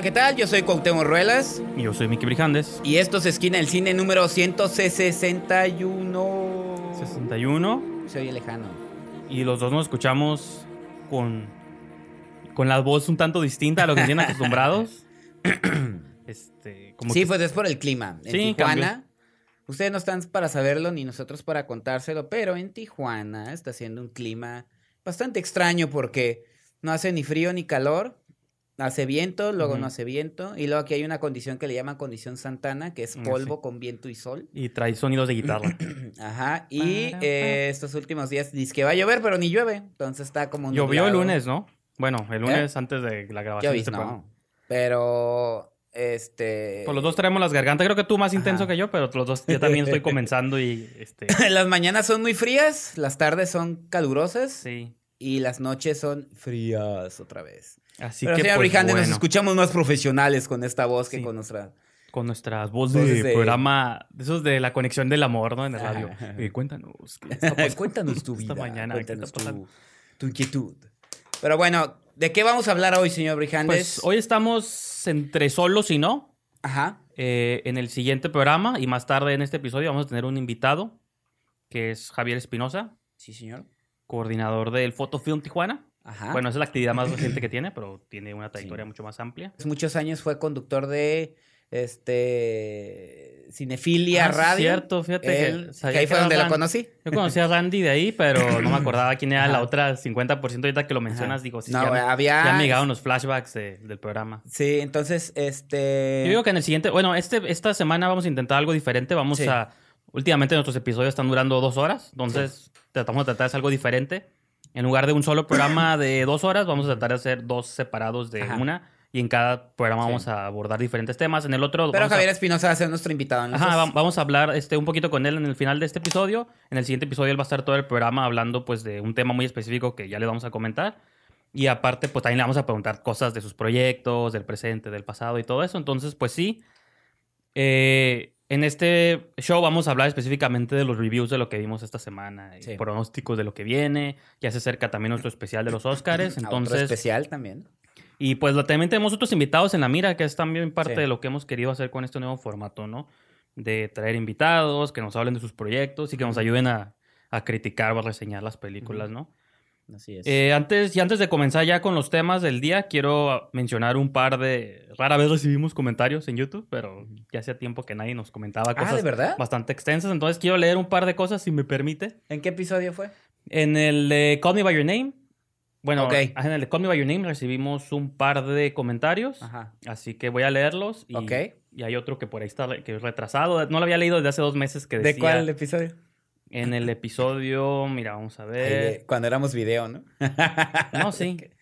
Hola, ¿qué tal? Yo soy Cuauhtémoc Ruelas. Y yo soy Miki Brijandes. Y esto es Esquina del Cine número 161. 61. Se oye lejano. Y los dos nos escuchamos con, con la voz un tanto distinta a lo que tienen acostumbrados. este, como sí, pues es por el clima. En sí, Tijuana, ustedes no están para saberlo ni nosotros para contárselo, pero en Tijuana está haciendo un clima bastante extraño porque no hace ni frío ni calor hace viento, luego no hace viento, y luego aquí hay una condición que le llaman condición Santana, que es ah, polvo con viento y sol. Y trae sonidos de guitarra. Ajá, y eh, estos últimos días dice que va a llover, pero ni llueve, entonces está como... Llovió el lunes, ¿no? Bueno, el lunes ¿Eh? antes de la grabación. Este no, pero... Este. Pues los dos traemos las gargantas. Creo que tú más intenso que yo, pero los dos yo también estoy comenzando y este. las mañanas son muy frías, las tardes son calurosas. Sí. Y las noches son frías otra vez. Así Pero, que, señor pues, nos escuchamos más profesionales con esta voz que con nuestra... Con nuestras voces de, programa, esos de la conexión del amor, ¿no? En el radio. Eh, cuéntanos. cuéntanos tu vida. Esta mañana. Cuéntanos tu, inquietud. Pero bueno, ¿de qué vamos a hablar hoy, señor Brijandes? Pues hoy estamos entre solos y no. Ajá. Eh, en el siguiente programa y más tarde en este episodio vamos a tener un invitado que es Javier Espinosa. Sí, señor. Coordinador del Fotofilm Tijuana. Bueno, esa es la actividad más reciente que tiene, pero tiene una trayectoria mucho más amplia. Muchos años fue conductor de este Cinefilia ah, Radio. cierto, fíjate que, ahí fue donde lo conocí. Yo conocí a Randy de ahí, pero no me acordaba quién era la otra 50%. Ahorita que lo mencionas, digo, sí, no, ya, había... ya me llegaron unos flashbacks del programa. Sí, entonces, este... Yo digo que en el siguiente, bueno, este, esta semana vamos a intentar algo diferente. Vamos a... Últimamente nuestros episodios están durando dos horas, entonces tratamos de tratar de hacer algo diferente. En lugar de un solo programa de dos horas, vamos a tratar de hacer dos separados de una. Y en cada programa vamos a abordar diferentes temas. En el otro. Pero Javier Espinosa va a ser nuestro invitado. Ajá, vamos a hablar este, un poquito con él en el final de este episodio. En el siguiente episodio él va a estar todo el programa hablando pues de un tema muy específico que ya le vamos a comentar. Y aparte, pues también le vamos a preguntar cosas de sus proyectos, del presente, del pasado y todo eso. Entonces, pues sí. Eh, en este show vamos a hablar específicamente de los reviews de lo que vimos esta semana, y pronósticos de lo que viene. Ya se acerca también nuestro especial de los Oscars, entonces. Otro especial también. Y pues también tenemos otros invitados en la mira, que es también parte de lo que hemos querido hacer con este nuevo formato, ¿no? de traer invitados, que nos hablen de sus proyectos y que nos ayuden a, a criticar o a reseñar las películas, ¿no? Así es. Eh, antes, y antes de comenzar ya con los temas del día, quiero mencionar un par de... Rara vez recibimos comentarios en YouTube, pero ya hacía tiempo que nadie nos comentaba ah, cosas verdad? bastante extensas. Entonces quiero leer un par de cosas, si me permite. ¿En qué episodio fue? En el de Call Me By Your Name. Bueno, en el de Call Me By Your Name recibimos un par de comentarios. Ajá. Así que voy a leerlos. Y, y hay otro que por ahí está que es retrasado. No lo había leído desde hace dos meses que decía... ¿De cuál episodio? En el episodio, mira, vamos a ver. cuando éramos video, ¿no? no, sí.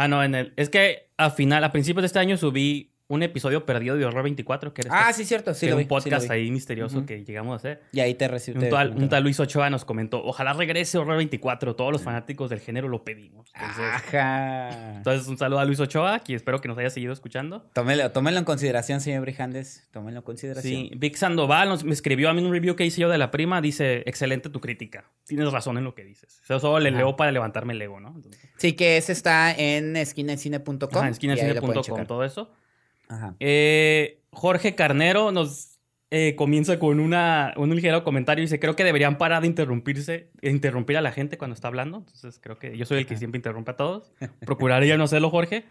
Ah, no, en el. Es que a final, a principios de este año subí un episodio perdido de Horror 24, que era Ah, sí, cierto, sí. un podcast ahí misterioso que llegamos a hacer. Y ahí te recibió. Un, tal, un tal Luis Ochoa nos comentó: Ojalá regrese Horror 24. Todos los fanáticos del género lo pedimos. Ajá. Entonces, un saludo a Luis Ochoa, que espero que nos haya seguido escuchando. Tómelo, tómelo en consideración, señor Brijandes. Tómelo en consideración. Sí, Vic Sandoval nos, me escribió a mí un review que hice yo de la prima. Dice: Excelente tu crítica. Tienes razón en lo que dices. Eso solo le leo para levantarme el ego, ¿no? Sí, que ese está en esquinacine.com. En esquinacine.com, todo eso. Eh, Jorge Carnero nos eh, comienza con una, un ligero comentario y dice, creo que deberían parar de interrumpirse, interrumpir a la gente cuando está hablando. Entonces creo que yo soy el que siempre interrumpe a todos. Procuraría no hacerlo, Jorge.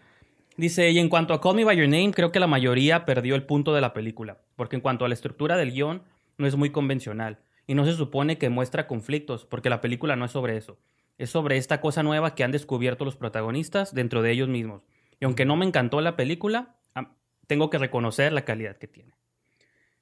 Dice, y en cuanto a Call Me By Your Name, creo que la mayoría perdió el punto de la película, porque en cuanto a la estructura del guion, no es muy convencional, y no se supone que muestra conflictos, porque la película no es sobre eso. Es sobre esta cosa nueva que han descubierto los protagonistas dentro de ellos mismos. Y aunque no me encantó la película, tengo que reconocer la calidad que tiene.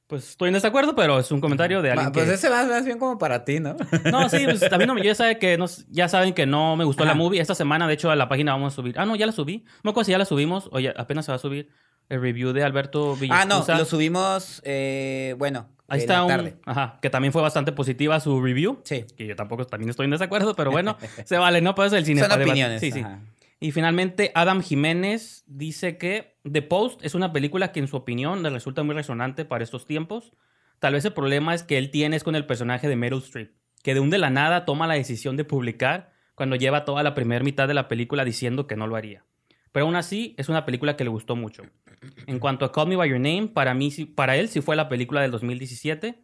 Pues estoy en desacuerdo, pero es un comentario de alguien Pues ese va más bien como para ti, ¿no? No, sí, pues también no me... Ya, sabe que ya saben que no me gustó la movie. Esta semana, de hecho, a la página vamos a subir... Ah, no, ya la subí. No me si ya la subimos o apenas se va a subir el review de Alberto Villascusa. Ah, no, lo subimos, eh, bueno, Ahí está un, ajá, que también fue bastante positiva su review. Sí. Que yo tampoco también estoy en desacuerdo, pero bueno, se vale, ¿no? Pues el cine. Son opiniones. Sí, sí. Y finalmente, Adam Jiménez dice que The Post es una película que en su opinión le resulta muy resonante para estos tiempos. Tal vez el problema es que él tiene es con el personaje de Meryl Streep, que de un de la nada toma la decisión de publicar cuando lleva toda la primera mitad de la película diciendo que no lo haría. Pero aún así, es una película que le gustó mucho. En cuanto a Call Me By Your Name, para, mí, para él sí fue la película del 2017.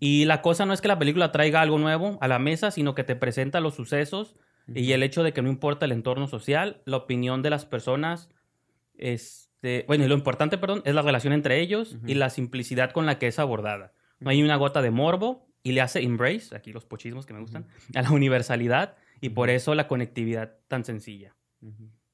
Y la cosa no es que la película traiga algo nuevo a la mesa, sino que te presenta los sucesos y el hecho de que no importa el entorno social, la opinión de las personas, este, bueno, y lo importante, perdón, es la relación entre ellos y la simplicidad con la que es abordada. No hay una gota de morbo y le hace embrace, aquí los pochismos que me gustan, a la universalidad y por eso la conectividad tan sencilla.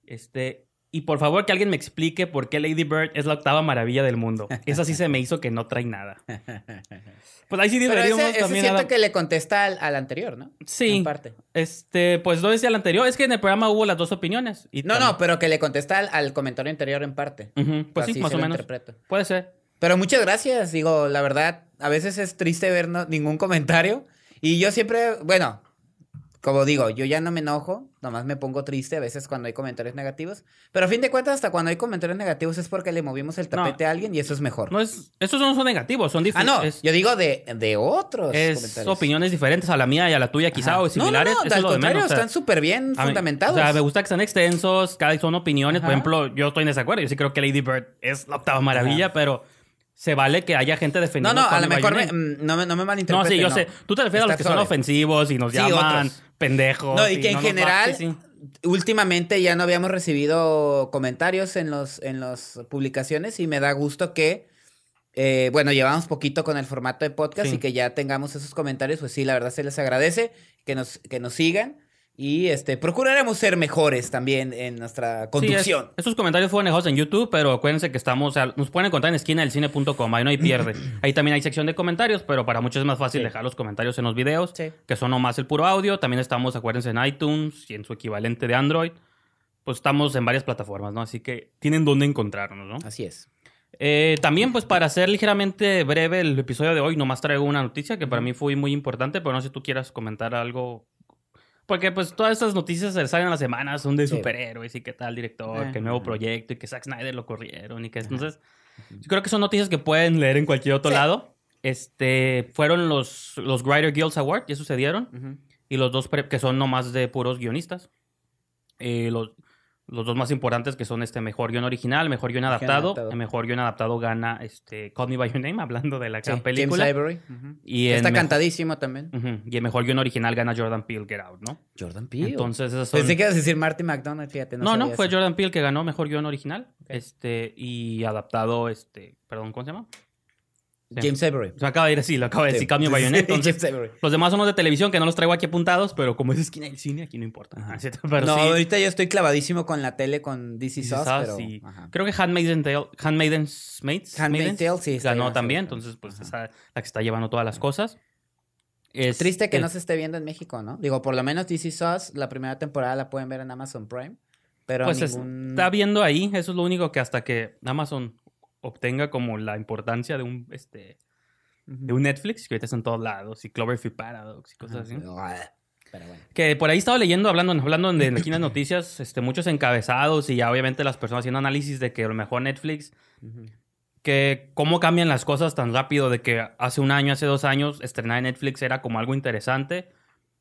Este, y por favor que alguien me explique por qué Lady Bird es la octava maravilla del mundo. Esa sí se me hizo que no trae nada. Pues ahí sí deberíamos ese, ese también... siento que le contesta al, anterior, ¿no? Sí. En parte. Este, pues no decía al anterior. Es que en el programa hubo las dos opinioes. Y no, no, pero que le contesta al, comentario anterior en parte. Pues sí, más o menos. Puede ser. Pero muchas gracias. Digo, la verdad, a veces es triste ver ningún comentario. Y yo siempre, bueno, como digo, yo ya no me enojo, nomás me pongo triste a veces cuando hay comentarios negativos. Pero a fin de cuentas, hasta cuando hay comentarios negativos es porque le movimos el tapete a alguien y eso es mejor. No es, esos no son negativos, son diferentes. Ah, no, yo digo de, de otros. Es opiniones diferentes a la mía y a la tuya, quizá, o similares. No, no, al contrario, están súper bien fundamentados. o sea, me gusta que sean extensos, cada son opiniones. Por ejemplo, yo estoy en desacuerdo. Yo sí creo que Lady Bird es la octava maravilla, pero se vale que haya gente defendiendo. No, no, a lo mejor mm, no, me, no me malinterpreten. No, sí, yo sé. Tú te refieres a los que son ofensivos y nos llaman pendejos. No, y que en general, últimamente ya no habíamos recibido comentarios en los en las publicaciones y me da gusto que, eh, bueno, llevamos poquito con el formato de podcast y que ya tengamos esos comentarios, pues sí, la verdad se les agradece que nos, que nos sigan. Y este, procuraremos ser mejores también en nuestra conducción. esos comentarios fueron dejados en YouTube, pero acuérdense que estamos, o sea, nos pueden encontrar en esquina del cine.com, ahí no hay pierde. ahí también hay sección de comentarios, pero para muchos es más fácil dejar los comentarios en los videos, que son nomás el puro audio. También estamos, acuérdense, en iTunes y en su equivalente de Android. Pues estamos en varias plataformas, ¿no? Así que tienen dónde encontrarnos, ¿no? Así es. Eh, también, pues para hacer ligeramente breve el episodio de hoy, nomás traigo una noticia que para mí fue muy importante, pero no sé si tú quieras comentar algo porque pues todas estas noticias se salen a la semana, son de superhéroes y qué tal director, qué nuevo proyecto y que Zack Snyder lo corrieron y que entonces yo creo que son noticias que pueden leer en cualquier otro lado. Este fueron los los Writer Guilds Award, ya sucedieron. Y los dos que son nomás de puros guionistas. Eh, los los dos más importantes que son este mejor guion original, mejor guion adaptado. El mejor guion adaptado gana este Call Me By Your Name, hablando de la gran película. James Ivory. y Está cantadísimo también. Y el mejor guion original gana Jordan Peele, Get Out, ¿no? Jordan Peele. Entonces, son... Pensé que ibas a decir Marty McDonald, fíjate. No, no, fue Jordan Peele que ganó mejor guion original. Este, y adaptado, este, perdón, ¿cómo se llama? James Avery. Se acaba de ir así, lo acaba de decir Cambio Bayonet. Entonces, los demás son los de televisión que no los traigo aquí apuntados, pero como es esquina del cine, aquí no importa. no, ahorita yo estoy clavadísimo con la tele con DC Sauce, pero... Creo que Handmaid's Tale, Handmaid's Mates, Handmaid's Tale, sí. Ganó también, entonces pues es la que está llevando todas las cosas. Es triste que no se esté viendo en México, ¿no? Digo, por lo menos DC Sauce, la primera temporada la pueden ver en Amazon Prime. Pero pues está viendo ahí, eso es lo único que hasta que Amazon obtenga como la importancia de un este de un Netflix, que ahorita está en todos lados, y Cloverfield Paradox y cosas así. Que por ahí estaba leyendo, hablando, hablando de aquí en las noticias, este, muchos encabezados y ya obviamente las personas haciendo análisis de que a lo mejor Netflix, que cómo cambian las cosas tan rápido, de que hace un año, hace dos años, estrenar en Netflix era como algo interesante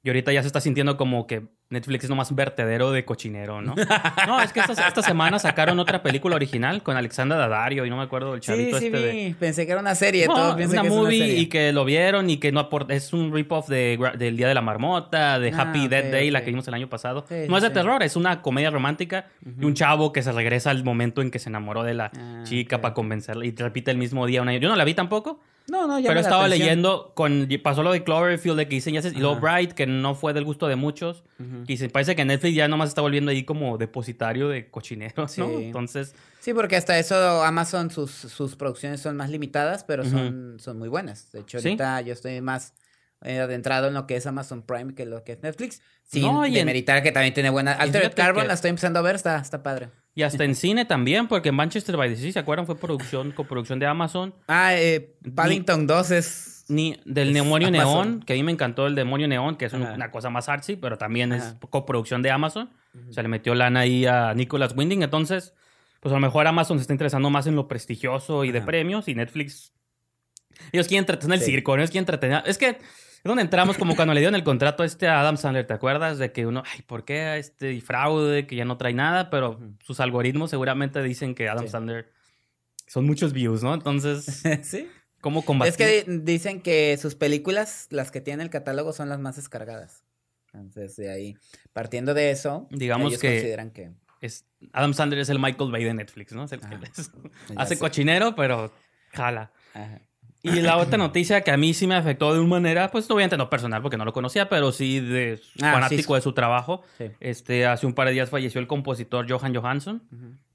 y ahorita ya se está sintiendo como que Netflix es nomás vertedero de cochinero, ¿no? No, es que esta, semana sacaron otra película original con Alexandra Daddario y no me acuerdo el chavito sí, sí, este vi. Pensé que era una serie. No, todo una movie y que lo vieron y que no aporta... Es un rip-off de, del Día de la Marmota, de ah, Happy Death Day, la que vimos el año pasado. no es de terror, es una comedia romántica de un chavo que se regresa al momento en que se enamoró de la ah, chica para convencerla y repite el mismo día. Una... Yo no la vi tampoco. No, no, ya Pero estaba leyendo, con, pasó lo de Cloverfield, de que dicen, y luego Bright, que no fue del gusto de muchos. Y se parece que Netflix ya nomás está volviendo ahí como depositario de cochineros, ¿no? Entonces. Sí, porque hasta eso Amazon, sus, sus producciones son más limitadas, pero son, son muy buenas. De hecho, ahorita yo estoy más eh, adentrado en lo que es Amazon Prime que lo que es Netflix. Sin no, demeritar que también tiene buena. Altered Carbon la estoy empezando a ver, está, está padre. Y hasta en cine también, porque Manchester by the Sea, ¿se acuerdan? Fue producción, coproducción de Amazon. Ah, eh, Paddington 2 es... Ni del Demonio Neón, que a mí me encantó el Demonio Neón, que es una cosa más artsy, pero también es coproducción de Amazon. Se le metió lana ahí a Nicholas Winding, entonces, pues a lo mejor Amazon se está interesando más en lo prestigioso y de premios, y Netflix... Ellos quieren entretener el circo, ellos quieren entretener... Es que es donde entramos como cuando le dieron el contrato a este Adam Sandler, ¿te acuerdas? De que uno, ay, ¿por qué este fraude que ya no trae nada? Pero sus algoritmos seguramente dicen que Adam Sandler son muchos views, ¿no? Entonces, sí. ¿cómo combatir? Es que dicen que sus películas, las que tienen el catálogo, son las más descargadas. Entonces, de ahí, partiendo de eso, digamos ellos que consideran que es, Adam Sandler es el Michael Bay de Netflix, ¿no? hace cochinero, pero jala. Ajá. Y la otra noticia que a mí sí me afectó de una manera, pues obviamente no personal porque no lo conocía, pero sí de ah, fanático de su trabajo. Este, hace un par de días falleció el compositor Johan Johansson,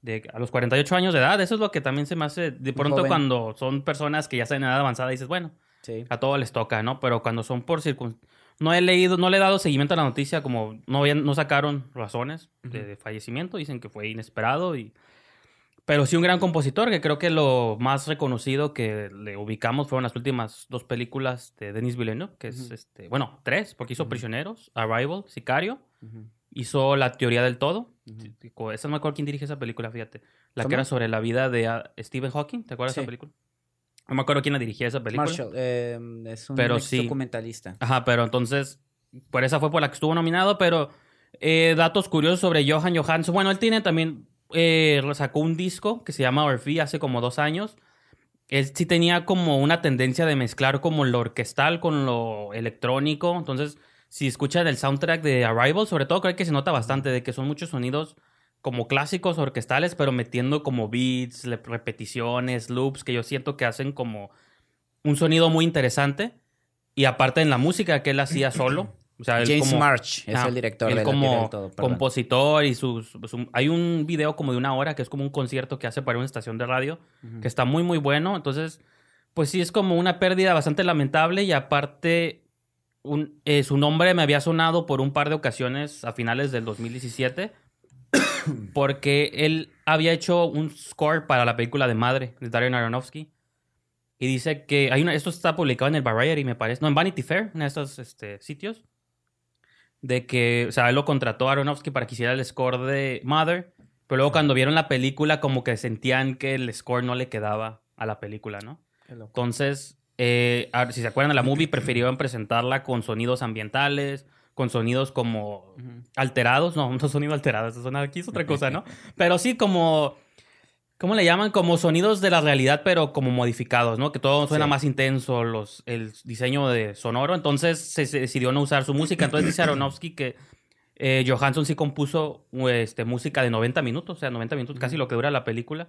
de, a los 48 años de edad. Eso es lo que también se me hace, de pronto cuando son personas que ya están en edad avanzada, dices, bueno, a todos les toca, ¿no? Pero cuando son por circunstancias... No he leído, no le he dado seguimiento a la noticia, como no, no sacaron razones de fallecimiento, dicen que fue inesperado y pero sí un gran compositor, que creo que lo más reconocido que le ubicamos fueron las últimas dos películas de Denis Villeneuve, que es, este, bueno, tres, porque hizo Prisioneros, Arrival, Sicario, hizo La Teoría del Todo. Esa no me acuerdo quién dirige esa película, fíjate. La que era sobre la vida de ah, Stephen Hawking, ¿te acuerdas de esa película? No me acuerdo quién la dirigía esa película. Marshall, em, es un documentalista. Ajá, pero entonces, por esa fue por la que estuvo nominado, pero eh, datos curiosos sobre Johan Johansson. Bueno, él tiene también eh, sacó un disco que se llama Orphy hace como dos años. Él sí tenía como una tendencia de mezclar como lo orquestal con lo electrónico. Entonces, si escuchan el soundtrack de Arrival, sobre todo creo que se nota bastante de que son muchos sonidos como clásicos orquestales, pero metiendo como beats, repeticiones, loops, que yo siento que hacen como un sonido muy interesante. Y aparte en la música que él hacía solo, James March es el director de como todo, compositor y sus, hay un video como de una hora que es como un concierto que hace para una estación de radio que está muy muy bueno. Entonces pues sí es como una pérdida bastante lamentable y aparte un, eh, su nombre me había sonado por un par de ocasiones a finales del 2017 porque él había hecho un score para la película de Madre de Darren Aronofsky y dice que hay una, esto está publicado en el Variety me parece no en Vanity Fair en estos este, sitios de que, o sea, él lo contrató a Aronofsky para que hiciera el score de Mother, pero luego cuando vieron la película como que sentían que el score no le quedaba a la película, ¿no? Entonces, eh, si se acuerdan de la movie, prefirieron presentarla con sonidos ambientales, con sonidos como alterados. No, no sonido alterado, eso suena aquí es otra cosa, ¿no? Pero sí como... ¿Cómo le llaman? Como sonidos de la realidad, pero como modificados, ¿no? Que todo suena más intenso, los, el diseño de sonoro. Entonces se, decidió no usar su música. Entonces dice Aronofsky que eh, Johansson sí compuso este, música de 90 minutos, o sea, 90 minutos, casi lo que dura la película.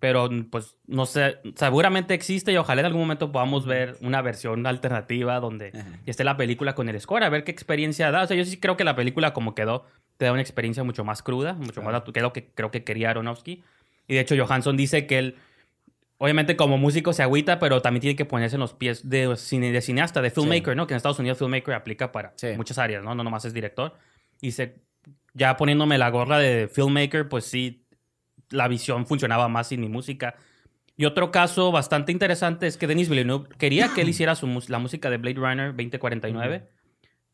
Pero, pues, no sé, seguramente existe y ojalá en algún momento podamos ver una versión alternativa donde esté la película con el score, a ver qué experiencia da. O sea, yo sí creo que la película como quedó, te da una experiencia mucho más cruda, mucho más que lo que creo que quería Aronofsky. Y de hecho, Johansson dice que él, obviamente como músico se agüita, pero también tiene que ponerse en los pies de, de cineasta, de filmmaker, ¿no? Que en Estados Unidos filmmaker aplica para muchas áreas, ¿no? No nomás es director. Y se, ya poniéndome la gorra de filmmaker, pues sí, la visión funcionaba más sin mi música. Y otro caso bastante interesante es que Denis Villeneuve quería que él hiciera su, la música de Blade Runner 2049,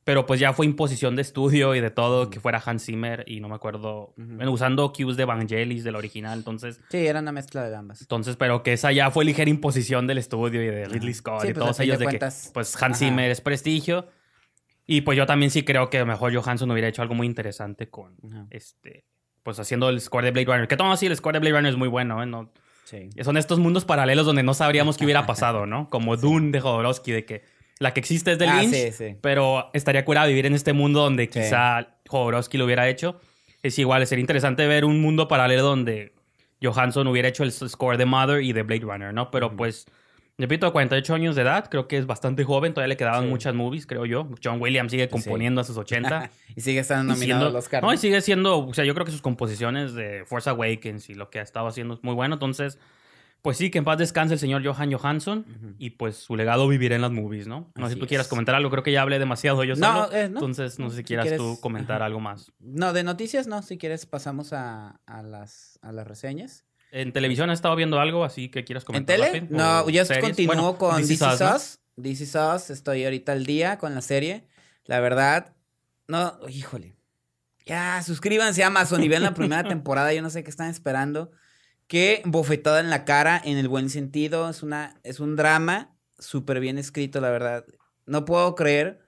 pero pues ya fue imposición de estudio y de todo que fuera Hans Zimmer y no me acuerdo, usando cues de Vangelis del original, entonces... Sí, era una mezcla de ambas. Entonces, pero que esa ya fue ligera imposición del estudio y de Ridley Scott y pues, todos ellos de, que pues Hans Zimmer es prestigio y pues yo también sí creo que mejor Johansson hubiera hecho algo muy interesante con este. Pues haciendo el score de Blade Runner. Que todo así, el score de Blade Runner es muy bueno, ¿eh? No, sí. Son estos mundos paralelos donde no sabríamos qué hubiera pasado, ¿no? Como Dune de Jodorowsky, de que la que existe es de ah, Lynch, pero estaría curado vivir en este mundo donde quizá Jodorowsky lo hubiera hecho. Es igual, sería interesante ver un mundo paralelo donde Johansson hubiera hecho el score de Mother y de Blade Runner, ¿no? Pero pues Repito, 48 años de edad, creo que es bastante joven, todavía le quedaban muchas movies, creo yo. John Williams sigue componiendo a sus 80. y sigue estando nominado los No, y sigue siendo, o sea, yo creo que sus composiciones de Force Awakens y lo que ha estado haciendo es muy bueno. Entonces, pues sí, que en paz descanse el señor Johan Johansson y pues su legado vivirá en las movies, ¿no? No sé si tú quieras comentar algo, creo que ya hablé demasiado yo solo. Eh, no, Entonces, no sé si quieras tú comentar algo más. No, de noticias no, si quieres pasamos a, a, las, a las reseñas. ¿En televisión has estado viendo algo así que quieras comentar? ¿En tele? no, ya continúo con This Is This Is Us. Estoy ahorita al día con la serie. La verdad, no, híjole. Ya, suscríbanse a Amazon y vean la primera temporada. Yo no sé qué están esperando. Qué bofetada en la cara, en el buen sentido. Es, una, es un drama súper bien escrito, la verdad. No puedo creer.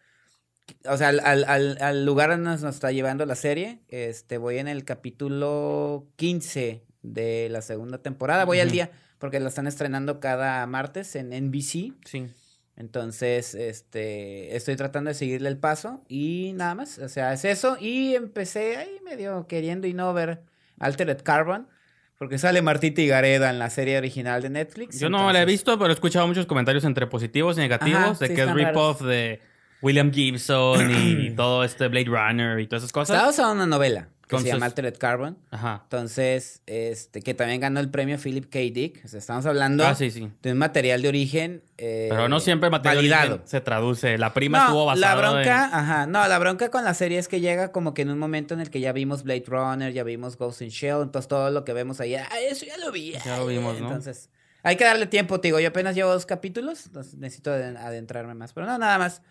O sea, al, al, al lugar donde nos, nos está llevando la serie. Este, voy en el capítulo 15 de la segunda temporada. Voy al día porque la están estrenando cada martes en NBC. Sí. Entonces, este, estoy tratando de seguirle el paso y nada más. O sea, es eso. Y empecé ahí medio queriendo y no ver Altered Carbon. Porque sale Martita y Gareda en la serie original de Netflix. Yo no la he visto, pero he escuchado muchos comentarios entre positivos y negativos de que es rip-off de William Gibson y todo este Blade Runner y todas esas cosas. Está en una novela que se llama Altered Carbon. Ajá. Entonces, este, que también ganó el premio Philip K. Dick. O sea, estamos hablando ah, de un material de origen. Eh, Pero no siempre material validado. de origen se traduce. La prima estuvo basada la bronca, ajá. No, la bronca con la serie es que llega como que en un momento en el que ya vimos Blade Runner, ya vimos Ghost in Shell. Entonces, todo lo que vemos ahí, ah, eso ya lo vi. Ya lo vimos, ¿no? Entonces, hay que darle tiempo, digo. Yo apenas llevo dos capítulos. Entonces, necesito adentrarme más. Pero no, nada más.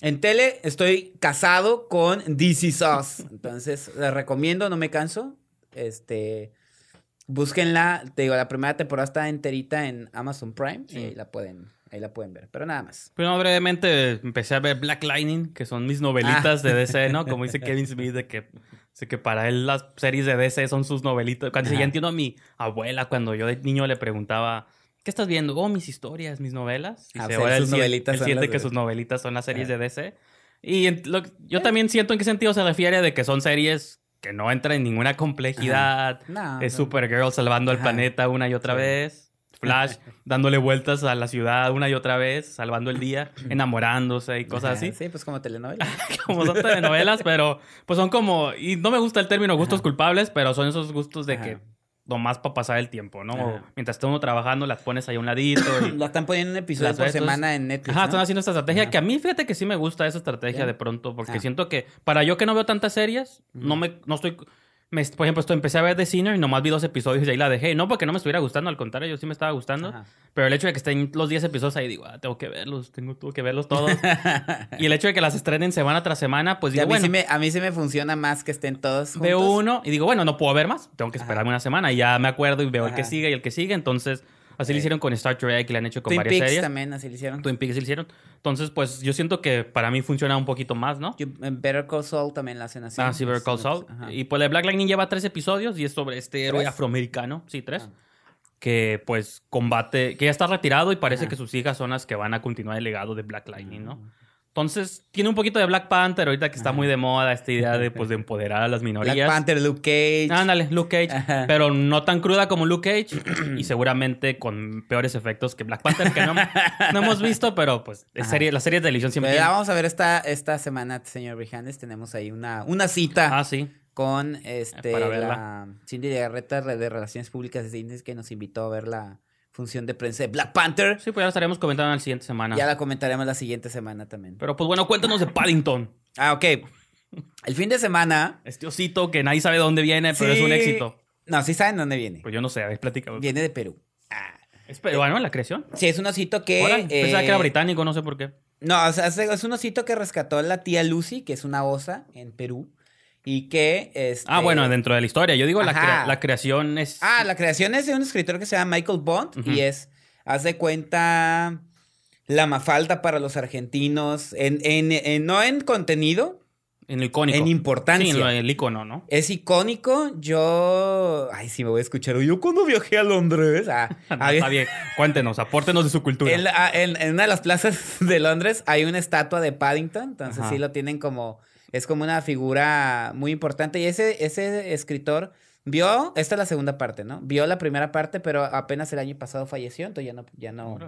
En tele estoy casado con DC Sauce. Entonces, les recomiendo, no me canso. Este. Búsquenla. Te digo, la primera temporada está enterita en Amazon Prime. Y ahí la pueden. Ahí la pueden ver, pero nada más. Pero brevemente empecé a ver Black Lightning, que son mis novelitas de DC, ¿no? Como dice Kevin Smith, de que, que para él las series de DC son sus novelitas. Cuando ya entiendo a mi abuela, cuando yo de niño le preguntaba, ¿Qué estás viendo? Oh, mis historias, mis novelas. Y ah, se, sus novelitas siente que sus novelitas son las series de DC. Y yo también siento en qué sentido se refiere de que son series que no entran en ninguna complejidad. es Supergirl salvando al planeta una y otra vez. Flash dándole vueltas a la ciudad una y otra vez, salvando el día, enamorándose y cosas así. Sí, pues como telenovelas. como son telenovelas, pero pues son como, y no me gusta el término gustos culpables, pero son esos gustos de que nomás para pasar el tiempo, ¿no? Mientras está uno trabajando, las pones ahí a un ladito. Y están poniendo un episodio por semana en Netflix. Ajá, están haciendo esta estrategia que a mí, fíjate que sí me gusta esa estrategia de pronto, porque siento que para yo que no veo tantas series, no me, no estoy por ejemplo, esto empecé a ver The Sinner y nomás vi dos episodios y ahí la dejé. No porque no me estuviera gustando, al contrario, yo sí me estaba gustando. Pero el hecho de que estén los 10 episodios ahí, digo, ah, tengo que verlos, tengo, que verlos todos. y el hecho de que las estrenen semana tras semana, pues digo, a mí Sí me, a mí sí me funciona más que estén todos juntos. Veo uno y digo, bueno, no puedo ver más, tengo que esperarme una semana y ya me acuerdo y veo el que sigue y el que sigue. Entonces, Así lo hicieron con Star Trek, le han hecho con Twin varias Peaks series. también así lo hicieron. Twin Peaks lo hicieron. Entonces, pues yo siento que para mí funciona un poquito más, ¿no? Yo- en Better Call Saul también la hacen así. Ah, sí, Better Call Saul. ajá. Y pues la Black Lightning lleva tres episodios y es sobre este héroe afroamericano, sí, tres, Ah. que pues combate, que ya está retirado y parece Ajá. que sus hijas son las que van a continuar el legado de Black Lightning, ¿no? Ah. Entonces, tiene un poquito de Black Panther ahorita que está Ajá. muy de moda esta idea de, pues, de empoderar a las minorías. Black Panther, Luke Cage. Ándale, Luke Cage. Ajá. Pero no tan cruda como Luke Cage. y seguramente con peores efectos que Black Panther, que no, no hemos visto, pero pues es serie, las series de televisión siempre. Pero ya tienen- vamos a ver esta, esta semana, señor Brijandes. Tenemos ahí una, una cita Ah, sí. con este, la Cindy Legarreta de Relaciones Públicas de Disney que nos invitó a ver la función de prensa de Black Panther. Sí, pues ya lo estaremos comentando en la siguiente semana. Ya la comentaremos la siguiente semana también. Pero pues bueno, cuéntanos de Paddington. Ah, ok. El fin de semana. Este osito que nadie sabe de dónde viene, pero es un éxito. No, sí saben dónde viene. Pues yo no sé, a ver, platícame. Viene de Perú. Ah. ¿Es peruano la creación? Sí, es un osito que. Pensaba que era eh, británico, no sé por qué. No, o sea, es un osito que rescató la tía Lucy, que es una osa en Perú. Y que. Este... Ah, bueno, dentro de la historia. Yo digo, la, crea- la creación es... Ah, la creación es de un escritor que se llama Michael Bond. Y es. Haz de cuenta. La mafalda para los argentinos. En, en, en- no en contenido, en lo icónico. en importancia. Sí, en lo- el icono, ¿no? Es icónico. Yo. Ay, sí, me voy a escuchar. Yo cuando viajé a Londres. ah, No, está bien. Cuéntenos, apórtenos de su cultura. En, la- en- en una de las plazas de Londres hay una estatua de Paddington, entonces Ajá. sí lo tienen como, es como una figura muy importante. Y ese, ese escritor vio, esta es la segunda parte, ¿no? Vio la primera parte, pero apenas el año pasado falleció, entonces ya no, ya no.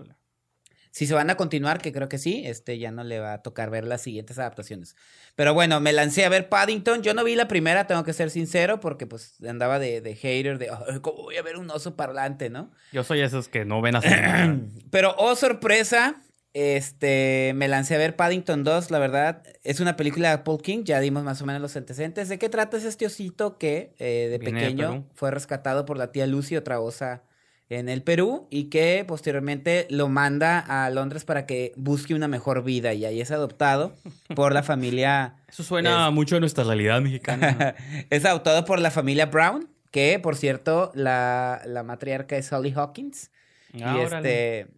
Si se van a continuar, que creo que sí, este ya no le va a tocar ver las siguientes adaptaciones. Pero bueno, me lancé a ver Paddington. Yo no vi la primera, tengo que ser sincero, porque pues andaba de, de hater, de "Ay, ¿cómo voy a ver un oso parlante, no? Yo soy esos que no ven así. nada. Pero, oh sorpresa, este, me lancé a ver Paddington 2, la verdad, es una película de Paul King, ya dimos más o menos los antecedentes. ¿De qué trata es este osito que eh, de Viene pequeño fue rescatado por la tía Lucy, otra osa en el Perú, y que posteriormente lo manda a Londres para que busque una mejor vida y ahí es adoptado por la familia... Eso suena mucho a nuestra realidad mexicana. es adoptado por la familia Brown, que por cierto, la, la matriarca es Holly Hawkins. Ah, y órale. este.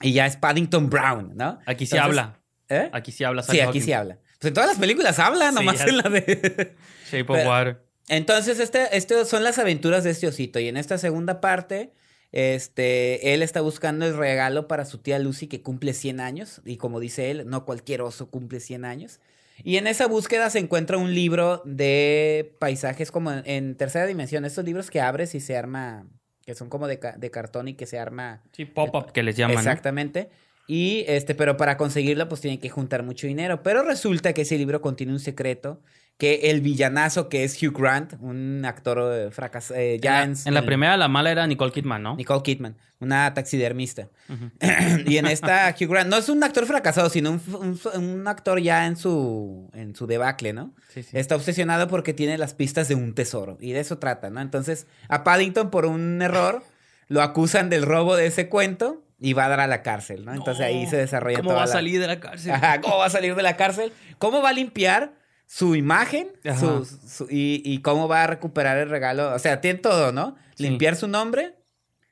Y ya es Paddington Brown, ¿no? Aquí sí Entonces- habla. ¿Eh? Aquí sí habla. Sí, aquí Hawkins. sí habla. Pues en todas las películas habla, Sí, nomás ya en la de. Shape of Pero- Water. Entonces, este, este son las aventuras de este osito. Y en esta segunda parte, este, él está buscando el regalo para su tía Lucy que cumple 100 años. Y como dice él, no cualquier oso cumple 100 años. Y en esa búsqueda se encuentra un libro de paisajes como en, en tercera dimensión. Estos libros que abres y se arma, que son como de, ca- de cartón y que se arma Sí, pop-up que les llaman. Exactamente. Y este, pero para conseguirlo, pues tienen que juntar mucho dinero. Pero resulta que ese libro contiene un secreto que el villanazo que es Hugh Grant, un actor eh, fracas eh, ya en, en, la, el- primera, la mala era Nicole Kidman, ¿no? Nicole Kidman, una taxidermista. Y en esta Hugh Grant no es un actor fracasado, sino un, un- un actor ya en su en su debacle, ¿no? Sí, sí. Está obsesionado porque tiene las pistas de un tesoro y de eso trata, ¿no? Entonces, a Paddington por un error lo acusan del robo de ese cuento y va a dar a la cárcel, ¿no? Entonces ahí se desarrolla ¿Cómo toda va a la- salir de la cárcel? Ajá, ¿Cómo va a salir de la cárcel? ¿Cómo va a limpiar su imagen? Ajá. Su- su- y, y cómo va a recuperar el regalo? O sea, tiene todo, ¿no? Sí. Limpiar su nombre,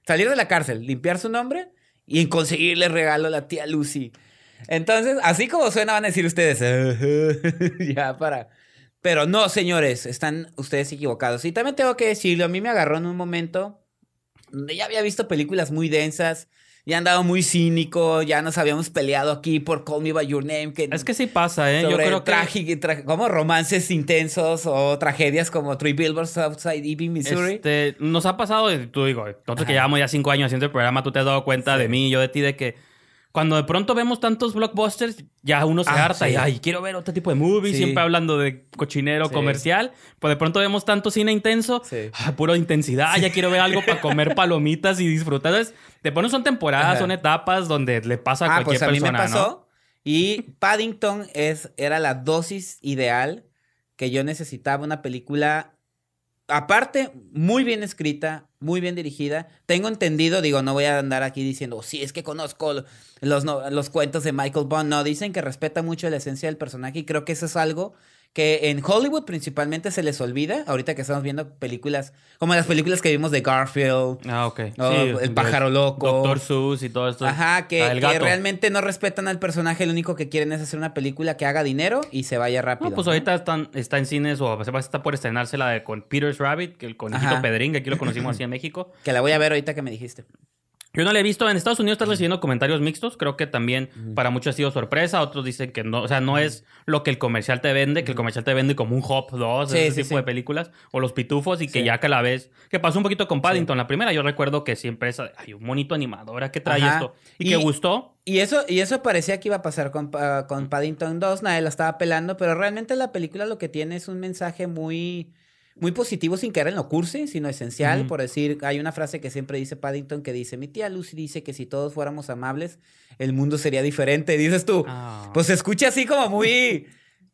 salir de la cárcel, limpiar su nombre y conseguirle el regalo a la tía Lucy. Entonces, así como suena, van a decir ustedes, ya para... Pero no, señores, están ustedes equivocados. Y también tengo que decirlo, a mí me agarró en un momento donde ya había visto películas muy densas, ya andaba muy cínico, ya nos habíamos peleado aquí por Call Me By Your Name. Que Es que sí pasa, ¿eh? Yo sobre creo que... tra- como romances intensos o tragedias como Three Billboards Outside Ebbing, Missouri. Este, nos ha pasado, tú digo, nosotros que llevamos ya cinco años haciendo el programa, tú te has dado cuenta Sí. de mí y yo de ti, de que cuando de pronto vemos tantos blockbusters, ya uno se Ah, harta sí. y, ay, quiero ver otro tipo de movie, Sí. siempre hablando de cochinero Sí. comercial. Pues de pronto vemos tanto cine intenso, ah, pura intensidad, ya quiero ver algo para comer palomitas y disfrutar. Entonces, de pronto son temporadas, Ajá. son etapas donde le pasa a Ah, cualquier pues a mí me persona, ¿no? pasó. Y Paddington es, era la dosis ideal que yo necesitaba. Una película, aparte, muy bien escrita, muy bien dirigida. Tengo entendido, digo, no voy a andar aquí diciendo, sí, es que conozco los, no- los cuentos de Michael Bond. No, dicen que respeta mucho la esencia del personaje y creo que eso es algo que en Hollywood principalmente se les olvida, ahorita que estamos viendo películas, como las películas que vimos de Garfield. Ah, ok. el pájaro loco. Doctor Seuss y todo esto. Ajá, que, ah, realmente no respetan al personaje, lo único que quieren es hacer una película que haga dinero y se vaya rápido. No, pues ahorita están, está en cines o estar por estrenarse la de con Peter's Rabbit, que el conejito Pedrín, que aquí lo conocimos así en México. Que la voy a ver ahorita que me dijiste. Yo no la he visto. En Estados Unidos está recibiendo comentarios mixtos. Creo que también para muchos ha sido sorpresa. Otros dicen que no, o sea, no es lo que el comercial te vende, que el comercial te vende como un Hop 2, ese tipo de películas, o los pitufos, y que ya que la ves, que pasó un poquito con Paddington. La primera, yo recuerdo que siempre es, hay un monito animadora que trae esto, y, que gustó. Y eso, y eso parecía que iba a pasar con, con Paddington 2, nadie la estaba pelando, pero realmente la película lo que tiene es un mensaje muy muy positivo sin caer en lo cursi, sino esencial. Por decir, hay una frase que siempre dice Paddington que dice, mi tía Lucy dice que si todos fuéramos amables, el mundo sería diferente. dices tú, ah. pues se escucha así como muy...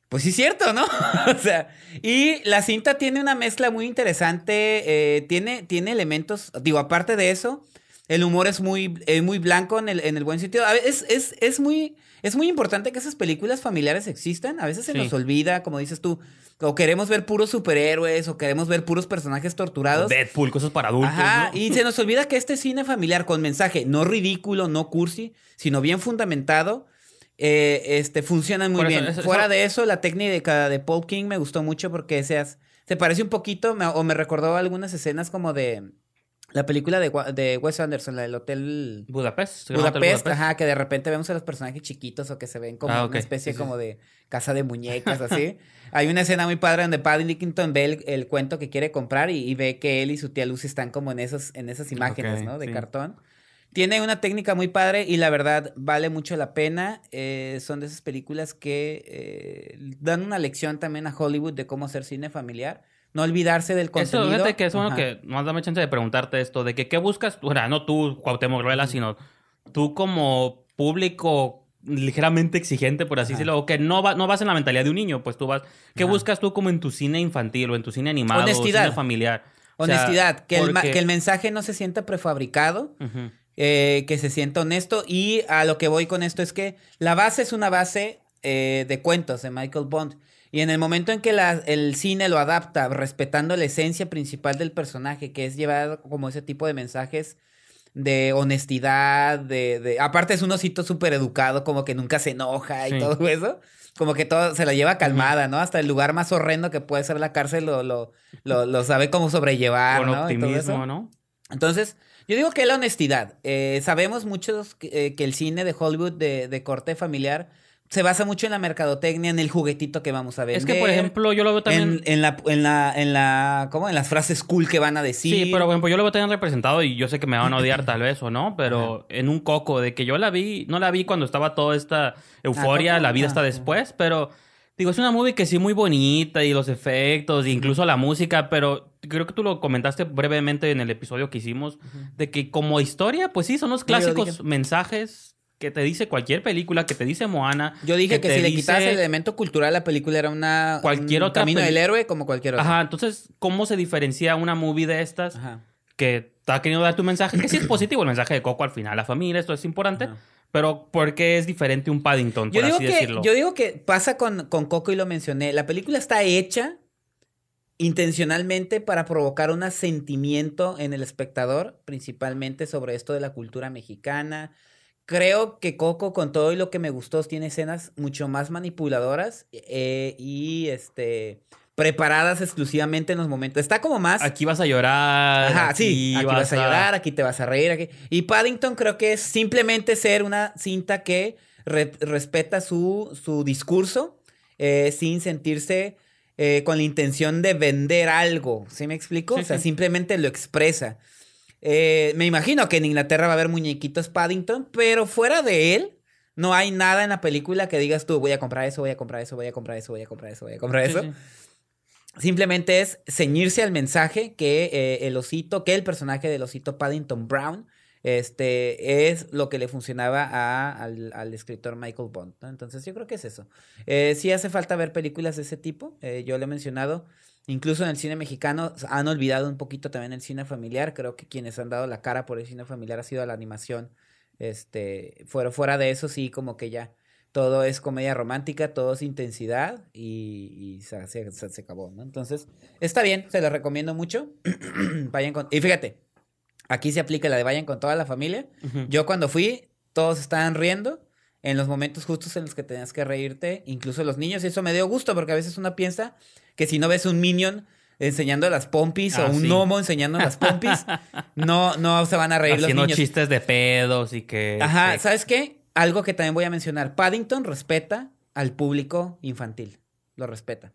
Pues sí, es cierto, ¿no? o sea, y la cinta tiene una mezcla muy interesante, eh, tiene, tiene elementos, digo, aparte de eso, el humor es muy, eh, muy blanco en el, en el buen sentido. A veces es, es, muy, es muy importante que esas películas familiares existan, a veces se nos olvida, como dices tú, o queremos ver puros superhéroes, o queremos ver puros personajes torturados. Deadpool, cosas para adultos. Ajá, y se nos olvida que este cine familiar con mensaje no ridículo, no cursi, sino bien fundamentado, eh, este, funciona muy bien. Fuera de eso, la técnica de Paul King me gustó mucho porque seas, se parece un poquito, o me recordó algunas escenas como de la película de, de Wes Anderson, la del Hotel Budapest. Budapest, ajá, que de repente vemos a los personajes chiquitos o que se ven como ah, una especie como de casa de muñecas, así. Hay una escena muy padre donde Paddington ve el, cuento que quiere comprar y, ve que él y su tía Lucy están como en, esos, en esas imágenes, ¿no? De cartón. Tiene una técnica muy padre y la verdad vale mucho la pena. Eh, son de esas películas que eh, dan una lección también a Hollywood de cómo hacer cine familiar no olvidarse del contenido. Eso, fíjate que es bueno que más dame chance de preguntarte esto, de que qué buscas, bueno, no tú, Cuauhtémoc Ruela, sino tú como público ligeramente exigente, por así decirlo, o que no, va, no vas en la mentalidad de un niño, pues tú vas, ¿qué buscas tú como en tu cine infantil o en tu cine animado Honestidad. o cine familiar? Honestidad, que, el, que el mensaje no se sienta prefabricado, eh, que se sienta honesto y a lo que voy con esto es que la base es una base eh, de cuentos de Michael Bond. Y en el momento en que el cine lo adapta, respetando la esencia principal del personaje, que es llevar como ese tipo de mensajes de honestidad, de... de... Aparte es un osito súper educado, como que nunca se enoja y todo eso. Como que todo se la lleva calmada, ¿no? Hasta el lugar más horrendo que puede ser la cárcel lo, lo, lo, sabe cómo sobrellevar, Con optimismo, ¿no? Entonces, yo digo que la honestidad. Eh, sabemos muchos eh, que, el cine de Hollywood de, de corte familiar se basa mucho en la mercadotecnia, en el juguetito que vamos a ver. Es que, por ejemplo, yo lo veo también... En, la, en la, en la, ¿cómo? En las frases cool que van a decir. Sí, pero, por ejemplo, yo lo veo también representado y yo sé que me van a odiar tal vez o no, pero en un coco, de que yo la vi, no la vi cuando estaba toda esta euforia, la vida está después, pero... Digo, es una movie que sí muy bonita y los efectos, e incluso la música, pero creo que tú lo comentaste brevemente en el episodio que hicimos, de que como historia, pues sí, son los clásicos mensajes que te dice cualquier película, que te dice Moana. Yo dije que, si le quitas el elemento cultural, la película era una cualquier un otra camino del héroe como cualquier otra. Ajá, entonces, ¿cómo se diferencia una movie de estas que te ha querido dar tu mensaje? Que sí es positivo el mensaje de Coco al final, la familia, esto es importante. Pero ¿por qué es diferente un Paddington, por yo digo así que, decirlo? Yo digo que pasa con, con Coco y lo mencioné. La película está hecha intencionalmente para provocar un sentimiento en el espectador, principalmente sobre esto de la cultura mexicana, creo que Coco, con todo y lo que me gustó, tiene escenas mucho más manipuladoras eh, y este preparadas exclusivamente en los momentos. Está como más. Aquí vas a llorar. Ajá, sí. Aquí vas, a... llorar, aquí te vas a reír. Aquí... Y Paddington creo que es simplemente ser una cinta que respeta su, su discurso eh, sin sentirse eh, con la intención de vender algo. ¿Sí me explico? o sea, simplemente lo expresa. Eh, me imagino que en Inglaterra va a haber muñequitos Paddington, pero fuera de él, no hay nada en la película que digas tú, voy a comprar eso, voy a comprar eso, voy a comprar eso, voy a comprar eso, voy a comprar eso. Simplemente es ceñirse al mensaje que eh, el osito, que el personaje del osito Paddington Brown, este, es lo que le funcionaba al, escritor Michael Bond. Entonces yo creo que es eso. Eh, sí hace falta ver películas de ese tipo. yo le he mencionado. Incluso en el cine mexicano han olvidado un poquito también el cine familiar. Creo que quienes han dado la cara por el cine familiar ha sido la animación. Este, fuera, fuera de eso, sí, como que ya. todo es comedia romántica, todo es intensidad y, se, se, acabó, ¿no? Entonces, está bien, se lo recomiendo mucho. vayan con... Y fíjate, aquí se aplica la de vayan con toda la familia. Yo cuando fui, todos estaban riendo en los momentos justos en los que tenías que reírte, incluso los niños, y eso me dio gusto porque a veces uno piensa que si no ves un minion enseñando las pompis o ah, un gnomo enseñando las pompis, no, no se van a reír los niños. chistes de pedos y que... Ajá, ¿sabes qué? Algo que también voy a mencionar. Paddington respeta al público infantil. Lo respeta.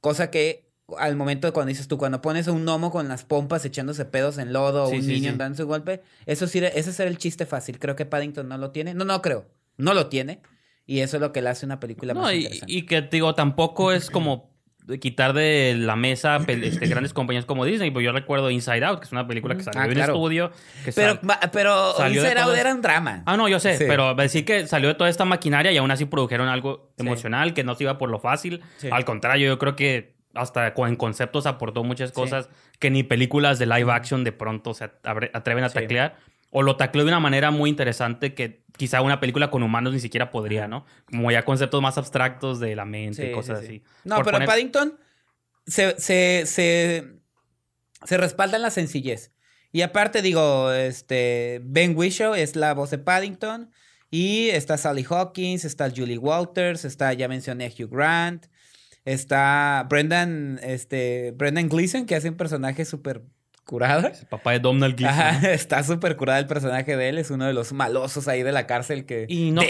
Cosa que al momento de cuando dices tú, cuando pones un gnomo con las pompas echándose pedos en lodo o un niño dando su golpe, eso sí, ese es el chiste fácil. Creo que Paddington no lo tiene. No, no creo. No lo tiene. Y eso es lo que le hace una película más y, interesante. Y que, digo, tampoco es como quitar de la mesa este, grandes compañías como Disney. Pues yo recuerdo Inside Out, que es una película que salió ah, en un estudio. pero pero Inside Out era un drama. Ah, no, yo sé. Pero decir que salió de toda esta maquinaria y aún así produjeron algo emocional que no se iba por lo fácil. Al contrario, yo creo que hasta en conceptos aportó muchas cosas que ni películas de live action de pronto se atreven a taclear o lo tacleó de una manera muy interesante que quizá una película con humanos ni siquiera podría, ¿no? Como ya conceptos más abstractos de la mente, y cosas así. No, pero Paddington se, se, se, respalda en la sencillez. Y aparte, digo, este Ben Whishaw es la voz de Paddington. Y está Sally Hawkins, está Julie Walters, está, ya mencioné, Hugh Grant. Está Brendan, este, Brendan Gleeson, que hace un personaje súper curada. El papá de Donald Gleason. está súper curada el personaje de él. Es uno de los malosos ahí de la cárcel que... Y no,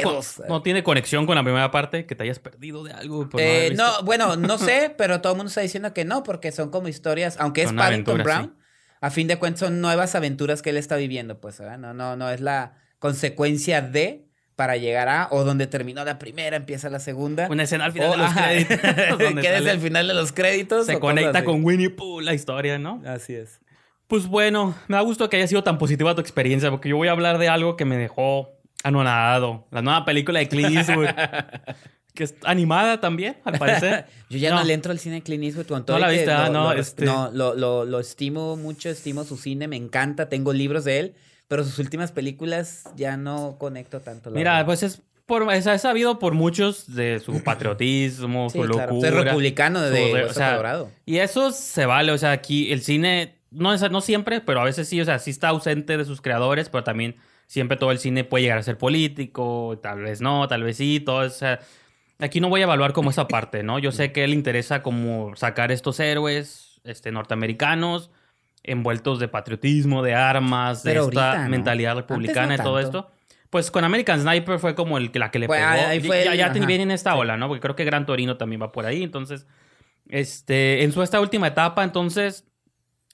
no tiene conexión con la primera parte, que te hayas perdido de algo. Eh, no, bueno, no sé, pero todo el mundo está diciendo que no, porque son como historias, aunque es Paddington Brown, a fin de cuentas son nuevas aventuras que él está viviendo, pues, No, no, no es la consecuencia de para llegar a, o donde terminó la primera, empieza la segunda. Una escena al final de los créditos. que desde el final de los créditos. Se conecta con Winnie Pooh la historia, ¿no? Así es. Pues bueno, me da gusto que haya sido tan positiva tu experiencia, porque yo voy a hablar de algo que me dejó anonadado. La nueva película de Clint Eastwood. que es animada también, al parecer. yo ya no. le entro al cine de Clint Eastwood con todo. No la viste, ah, no, este... no lo, lo, lo, estimo mucho, estimo su cine, me encanta, tengo libros de él, pero sus últimas películas ya no conecto tanto. Mira, pues es por, es, sabido por muchos de su patriotismo, su locura. Claro. republicano de, o sea, Y eso se vale, o sea, aquí el cine no, no siempre, pero a veces sí, o sea, sí está ausente de sus creadores, pero también siempre todo el cine puede llegar a ser político, tal vez no, tal vez sí, todo, o sea, aquí no voy a evaluar como esa parte, ¿no? Yo sé que él interesa como sacar estos héroes este, norteamericanos envueltos de patriotismo, de armas, de esta mentalidad republicana y todo esto. Pues con American Sniper fue como el, la que le pues, pegó. ya, ya viene en esta ola, ¿no? Porque creo que Gran Torino también va por ahí. Entonces, este, en su esta última etapa, entonces,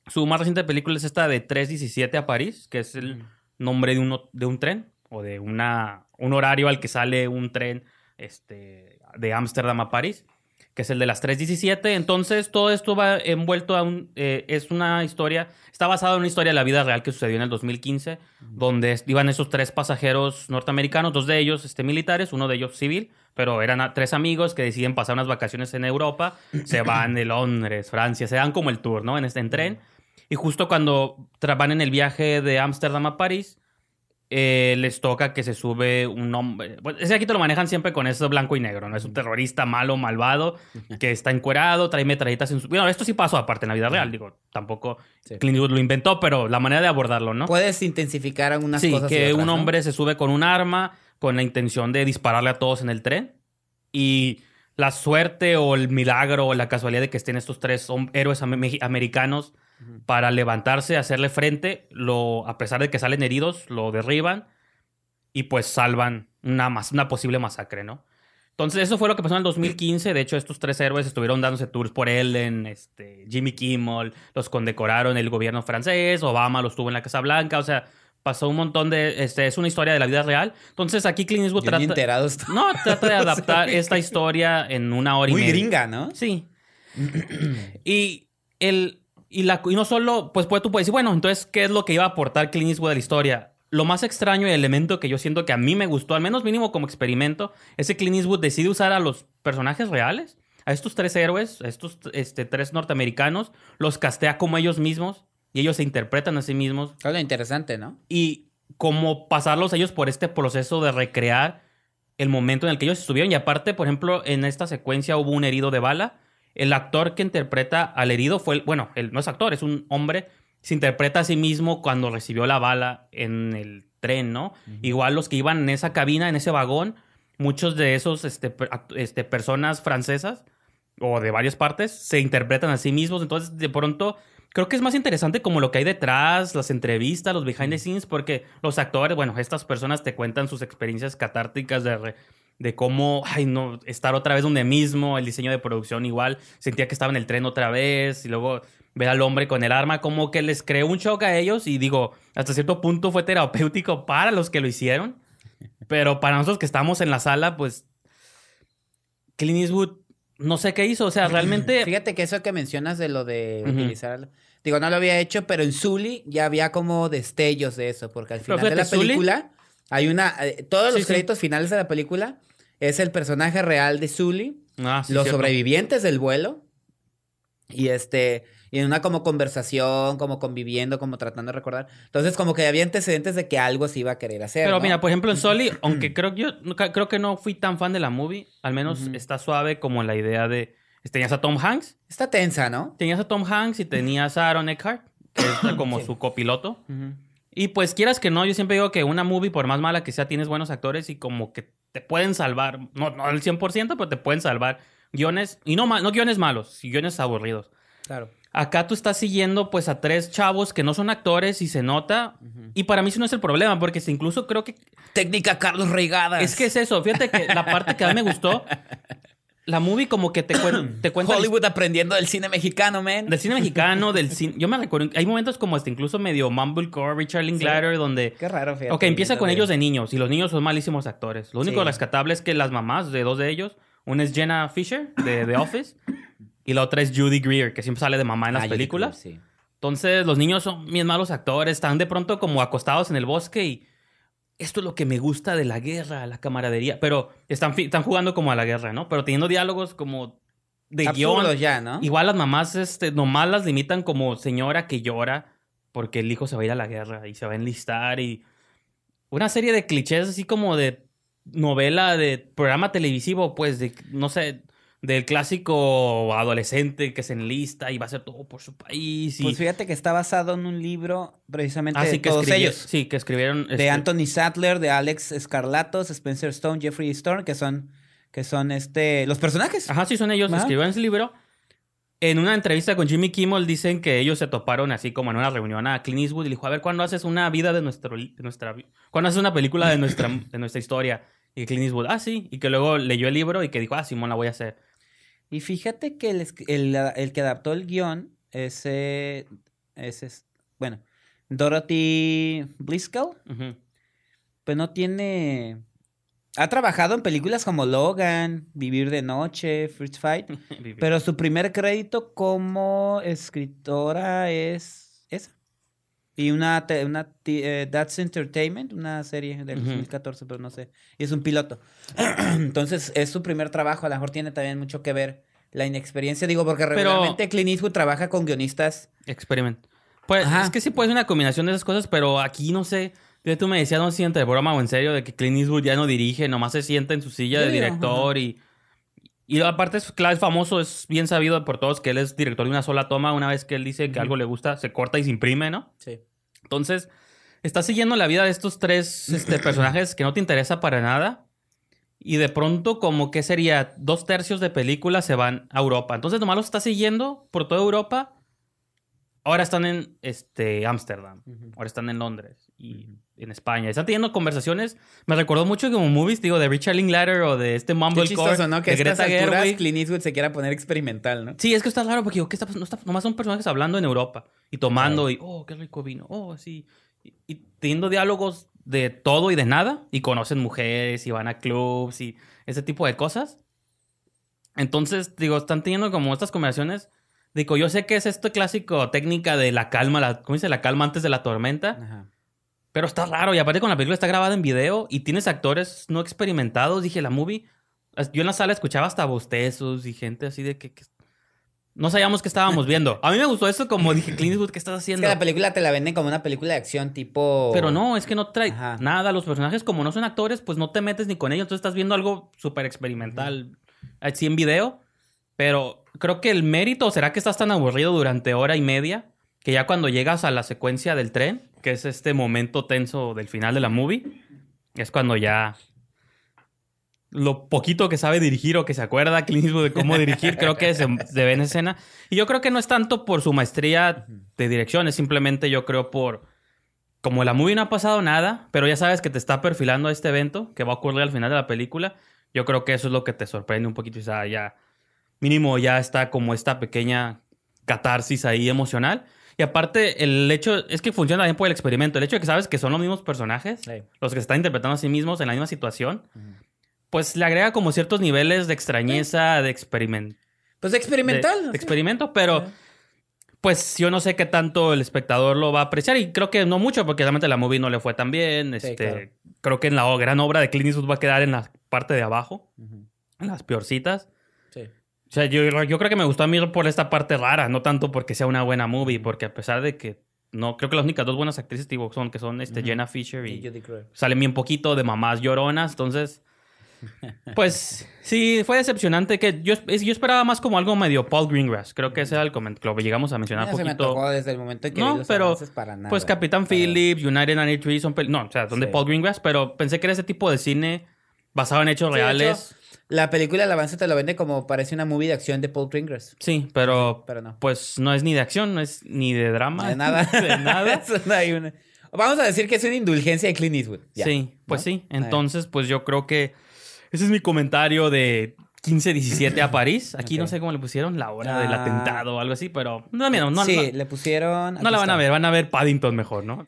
su más reciente película es esta de 317 a París, que es el nombre de, uno, de un tren o de una, un horario al que sale un tren este, de Ámsterdam a París, que es el de las 317. Entonces, todo esto va envuelto a un. Eh, es una historia. Está basado en una historia de la vida real que sucedió en el 2015, donde iban esos tres pasajeros norteamericanos, dos de ellos este, militares, uno de ellos civil, pero eran tres amigos que deciden pasar unas vacaciones en Europa, se van de Londres, Francia, se dan como el tour, ¿no? En este en tren. Y justo cuando van en el viaje de Ámsterdam a París, eh, les toca que se sube un hombre. ese aquí te lo manejan siempre con eso blanco y negro, ¿no? Es un terrorista malo, malvado, que está encuerado, trae metralletas en su. Bueno, esto sí pasó aparte en la vida real, digo, tampoco Clint Eastwood lo inventó, pero la manera de abordarlo, ¿no? Puedes intensificar algunas sí, cosas. que un hombre se sube con un arma con la intención de dispararle a todos en el tren y la suerte o el milagro o la casualidad de que estén estos tres héroes americanos para levantarse, hacerle frente, lo, a pesar de que salen heridos, lo derriban y pues salvan una, una posible masacre, ¿no? Entonces, eso fue lo que pasó en el 2015. De hecho, estos tres héroes estuvieron dándose tours por Ellen, este, Jimmy Kimmel, los condecoraron el gobierno francés, Obama los tuvo en la Casa Blanca, o sea, pasó un montón de... Este, es una historia de la vida real. Entonces, aquí Clint Eastwood trata... No, trata de adaptar esta historia en una hora y media. Muy gringa, ¿no? Sí. y el y, la, y no solo, pues, pues tú puedes decir, bueno, entonces, ¿qué es lo que iba a aportar Clint Eastwood a la historia? Lo más extraño y elemento que yo siento que a mí me gustó, al menos mínimo como experimento, es que Clint Eastwood decide usar a los personajes reales, a estos tres héroes, a estos este, tres norteamericanos, los castea como ellos mismos y ellos se interpretan a sí mismos. Es lo interesante, ¿no? Y como pasarlos ellos por este proceso de recrear el momento en el que ellos estuvieron. Y aparte, por ejemplo, en esta secuencia hubo un herido de bala. El actor que interpreta al herido fue, el, bueno, él no es actor, es un hombre, se interpreta a sí mismo cuando recibió la bala en el tren, ¿no? Igual los que iban en esa cabina, en ese vagón, muchos de esos este, este, personas francesas o de varias partes se interpretan a sí mismos. Entonces, de pronto, creo que es más interesante como lo que hay detrás, las entrevistas, los behind the scenes, porque los actores, bueno, estas personas te cuentan sus experiencias catárticas de, de cómo, ay, no, estar otra vez donde mismo, el diseño de producción igual, sentía que estaba en el tren otra vez, y luego ver al hombre con el arma, como que les creó un shock a ellos, y digo, hasta cierto punto fue terapéutico para los que lo hicieron, pero para nosotros que estamos en la sala, pues, Clint Eastwood no sé qué hizo, o sea, realmente... Fíjate que eso que mencionas de lo de utilizar... Digo, no lo había hecho, pero en Zully ya había como destellos de eso, porque al final de la película hay una... Eh, todos los créditos finales de la película es el personaje real de Zully, ah, los sobrevivientes del vuelo, y este y en una como conversación, como conviviendo, como tratando de recordar. Entonces, como que había antecedentes de que algo se iba a querer hacer. Pero mira, por ejemplo, en Soli, aunque creo que yo creo que no fui tan fan de la movie, al menos está suave como la idea de. Tenías a Tom Hanks. Está tensa, ¿no? Tenías a Tom Hanks y tenías a Aaron Eckhart, que es como su copiloto. Y pues quieras que no, yo siempre digo que una movie, por más mala que sea, tienes buenos actores y como que te pueden salvar, no, no al 100%, pero te pueden salvar guiones, y no, no guiones malos, guiones aburridos. Claro. Acá tú estás siguiendo pues a tres chavos que no son actores y se nota. Y para mí eso no es el problema, porque incluso creo que... Técnica Carlos Reigada. Es que es eso. Fíjate que la parte que a mí me gustó, la movie como que te, te cuenta... Hollywood aprendiendo del cine mexicano, man. Del cine mexicano, del cine... Yo me recuerdo, hay momentos como este, incluso medio Mumblecore, Richard Linklater, donde... Qué raro, fíjate. Ok, empieza con ellos de niños y los niños son malísimos actores. Lo único rescatable es que las mamás de dos de ellos, una es Jenna Fisher, de The Office, y la otra es Judy Greer, que siempre sale de mamá en las ah, películas. sí. Entonces, los niños son bien malos actores, están de pronto como acostados en el bosque y esto es lo que me gusta de la guerra, la camaradería. Pero están, están jugando como a la guerra, ¿no? Pero teniendo diálogos como de guion. ya, ¿no? Igual las mamás este, nomás las limitan como señora que llora porque el hijo se va a ir a la guerra y se va a enlistar y una serie de clichés así como de novela de programa televisivo, pues de, no sé, del clásico adolescente que se enlista y va a hacer todo por su país. Pues fíjate que está basado en un libro precisamente ah, de que todos ellos. Sí, que escribieron. De este Anthony Sattler, de Alex Escarlatos, Spencer Stone, Jeffrey Stone, que son, que son este, los personajes. Ajá, sí, son ellos. Escribieron ese libro. En una entrevista con Jimmy Kimmel dicen que ellos se toparon así como en una reunión a Clint Eastwood y le dijo, a ver, ¿cuándo haces una vida de, nuestro, de nuestra... ¿Cuándo haces una película de nuestra, de nuestra historia? Y Clint Eastwood, ah, sí. Y que luego leyó el libro y que dijo, ah, Simón, la voy a hacer. Y fíjate que el, el, que adaptó el guion ese es, bueno, Dorothy Bliscoe. Pues no tiene... Ha trabajado en películas como Logan, Vivir de Noche, First Fight, pero su primer crédito como escritora es. Y una, una eh, That's Entertainment, una serie del 2014, pero no sé. Y es un piloto. Entonces, es su primer trabajo. A lo mejor tiene también mucho que ver la inexperiencia. Digo, porque regularmente Clint Eastwood trabaja con guionistas. Experimento. Pues es que sí puede ser una combinación de esas cosas, pero aquí no sé. Tú me decías, no siente de broma o en serio, de que Clint Eastwood ya no dirige, nomás se sienta en su silla de director y. Y aparte es, claro, es famoso, es bien sabido por todos que él es director de una sola toma. Una vez que él dice que algo le gusta, se corta y se imprime, ¿no? Sí. Entonces, estás siguiendo la vida de estos tres este, personajes que no te interesa para nada. Y de pronto, como que sería dos tercios de películas se van a Europa. Entonces, nomás los estás siguiendo por toda Europa. Ahora están en este Ámsterdam. Ahora están en Londres. Y en España. Están teniendo conversaciones. Me recordó mucho como movies, digo, de Richard Linklater o de este Mumblecore. ¿no? Que de Greta Gerwig. Clint Eastwood se quiera poner experimental, ¿no? Sí, es que está raro porque digo, ¿qué está pasando? nomás son personajes hablando en Europa y tomando y, oh, qué rico vino, oh, sí. Y, teniendo diálogos de todo y de nada y conocen mujeres y van a clubs y ese tipo de cosas. Entonces, digo, están teniendo como estas conversaciones. Digo, yo sé que es esta clásico técnica de la calma, la, ¿cómo dice? La calma antes de la tormenta. Ajá pero está raro. Y aparte con la película está grabada en video y tienes actores no experimentados. Dije, la movie... Yo en la sala escuchaba hasta bostezos y gente así de que... no sabíamos qué estábamos viendo. A mí me gustó eso como dije, Clint Eastwood, ¿qué estás haciendo? Es que la película te la venden como una película de acción tipo... Pero no, es que no trae nada. Los personajes como no son actores, pues no te metes ni con ellos. Entonces estás viendo algo súper experimental así en video. Pero creo que el mérito será que estás tan aburrido durante hora y media que ya cuando llegas a la secuencia del tren, que es este momento tenso del final de la movie, es cuando ya lo poquito que sabe dirigir o que se acuerda de cómo dirigir, creo que se, ve en escena. Y yo creo que no es tanto por su maestría de dirección, es simplemente yo creo por... Como la movie no ha pasado nada, pero ya sabes que te está perfilando a este evento que va a ocurrir al final de la película, yo creo que eso es lo que te sorprende un poquito. O sea, ya mínimo ya está como esta pequeña catarsis ahí emocional. Y aparte, el hecho es que funciona bien por el experimento. El hecho de que sabes que son los mismos personajes, los que se están interpretando a sí mismos en la misma situación, pues le agrega como ciertos niveles de extrañeza, de experimento. Pues experimental. De, experimento, pero pues yo no sé qué tanto el espectador lo va a apreciar y creo que no mucho porque realmente la movie no le fue tan bien. Este, Creo que en la gran obra de Clint Eastwood va a quedar en la parte de abajo, en las peorcitas. O sea, yo, yo creo que me gustó a mí por esta parte rara, no tanto porque sea una buena movie, porque a pesar de que no, creo que las únicas dos buenas actrices son que son este, Jenna Fisher y, y salen bien poquito de mamás lloronas, entonces pues sí, fue decepcionante que yo, yo esperaba más como algo medio Paul Greengrass. Creo que ese era el comentario, lo llegamos a mencionar un poquito. desde el momento que no, pero pues Capitán Phillips, United 93 son no, o sea, son de Paul Greengrass, pero pensé que era ese tipo de cine basado en hechos reales. La película El avance te lo vende como parece una movie de acción de Paul Greengrass. Sí, pero, pero no. pues no es ni de acción, no es ni de drama. De nada. de nada. Vamos a decir que es una indulgencia de Clint Eastwood. sí, pues sí. Entonces, pues yo creo que ese es mi comentario de 15-17 a París. Aquí no sé cómo le pusieron, la hora del ah. atentado o algo así, pero no, mira, no, sí, le pusieron. No la van a ver, van a ver Paddington mejor, ¿no?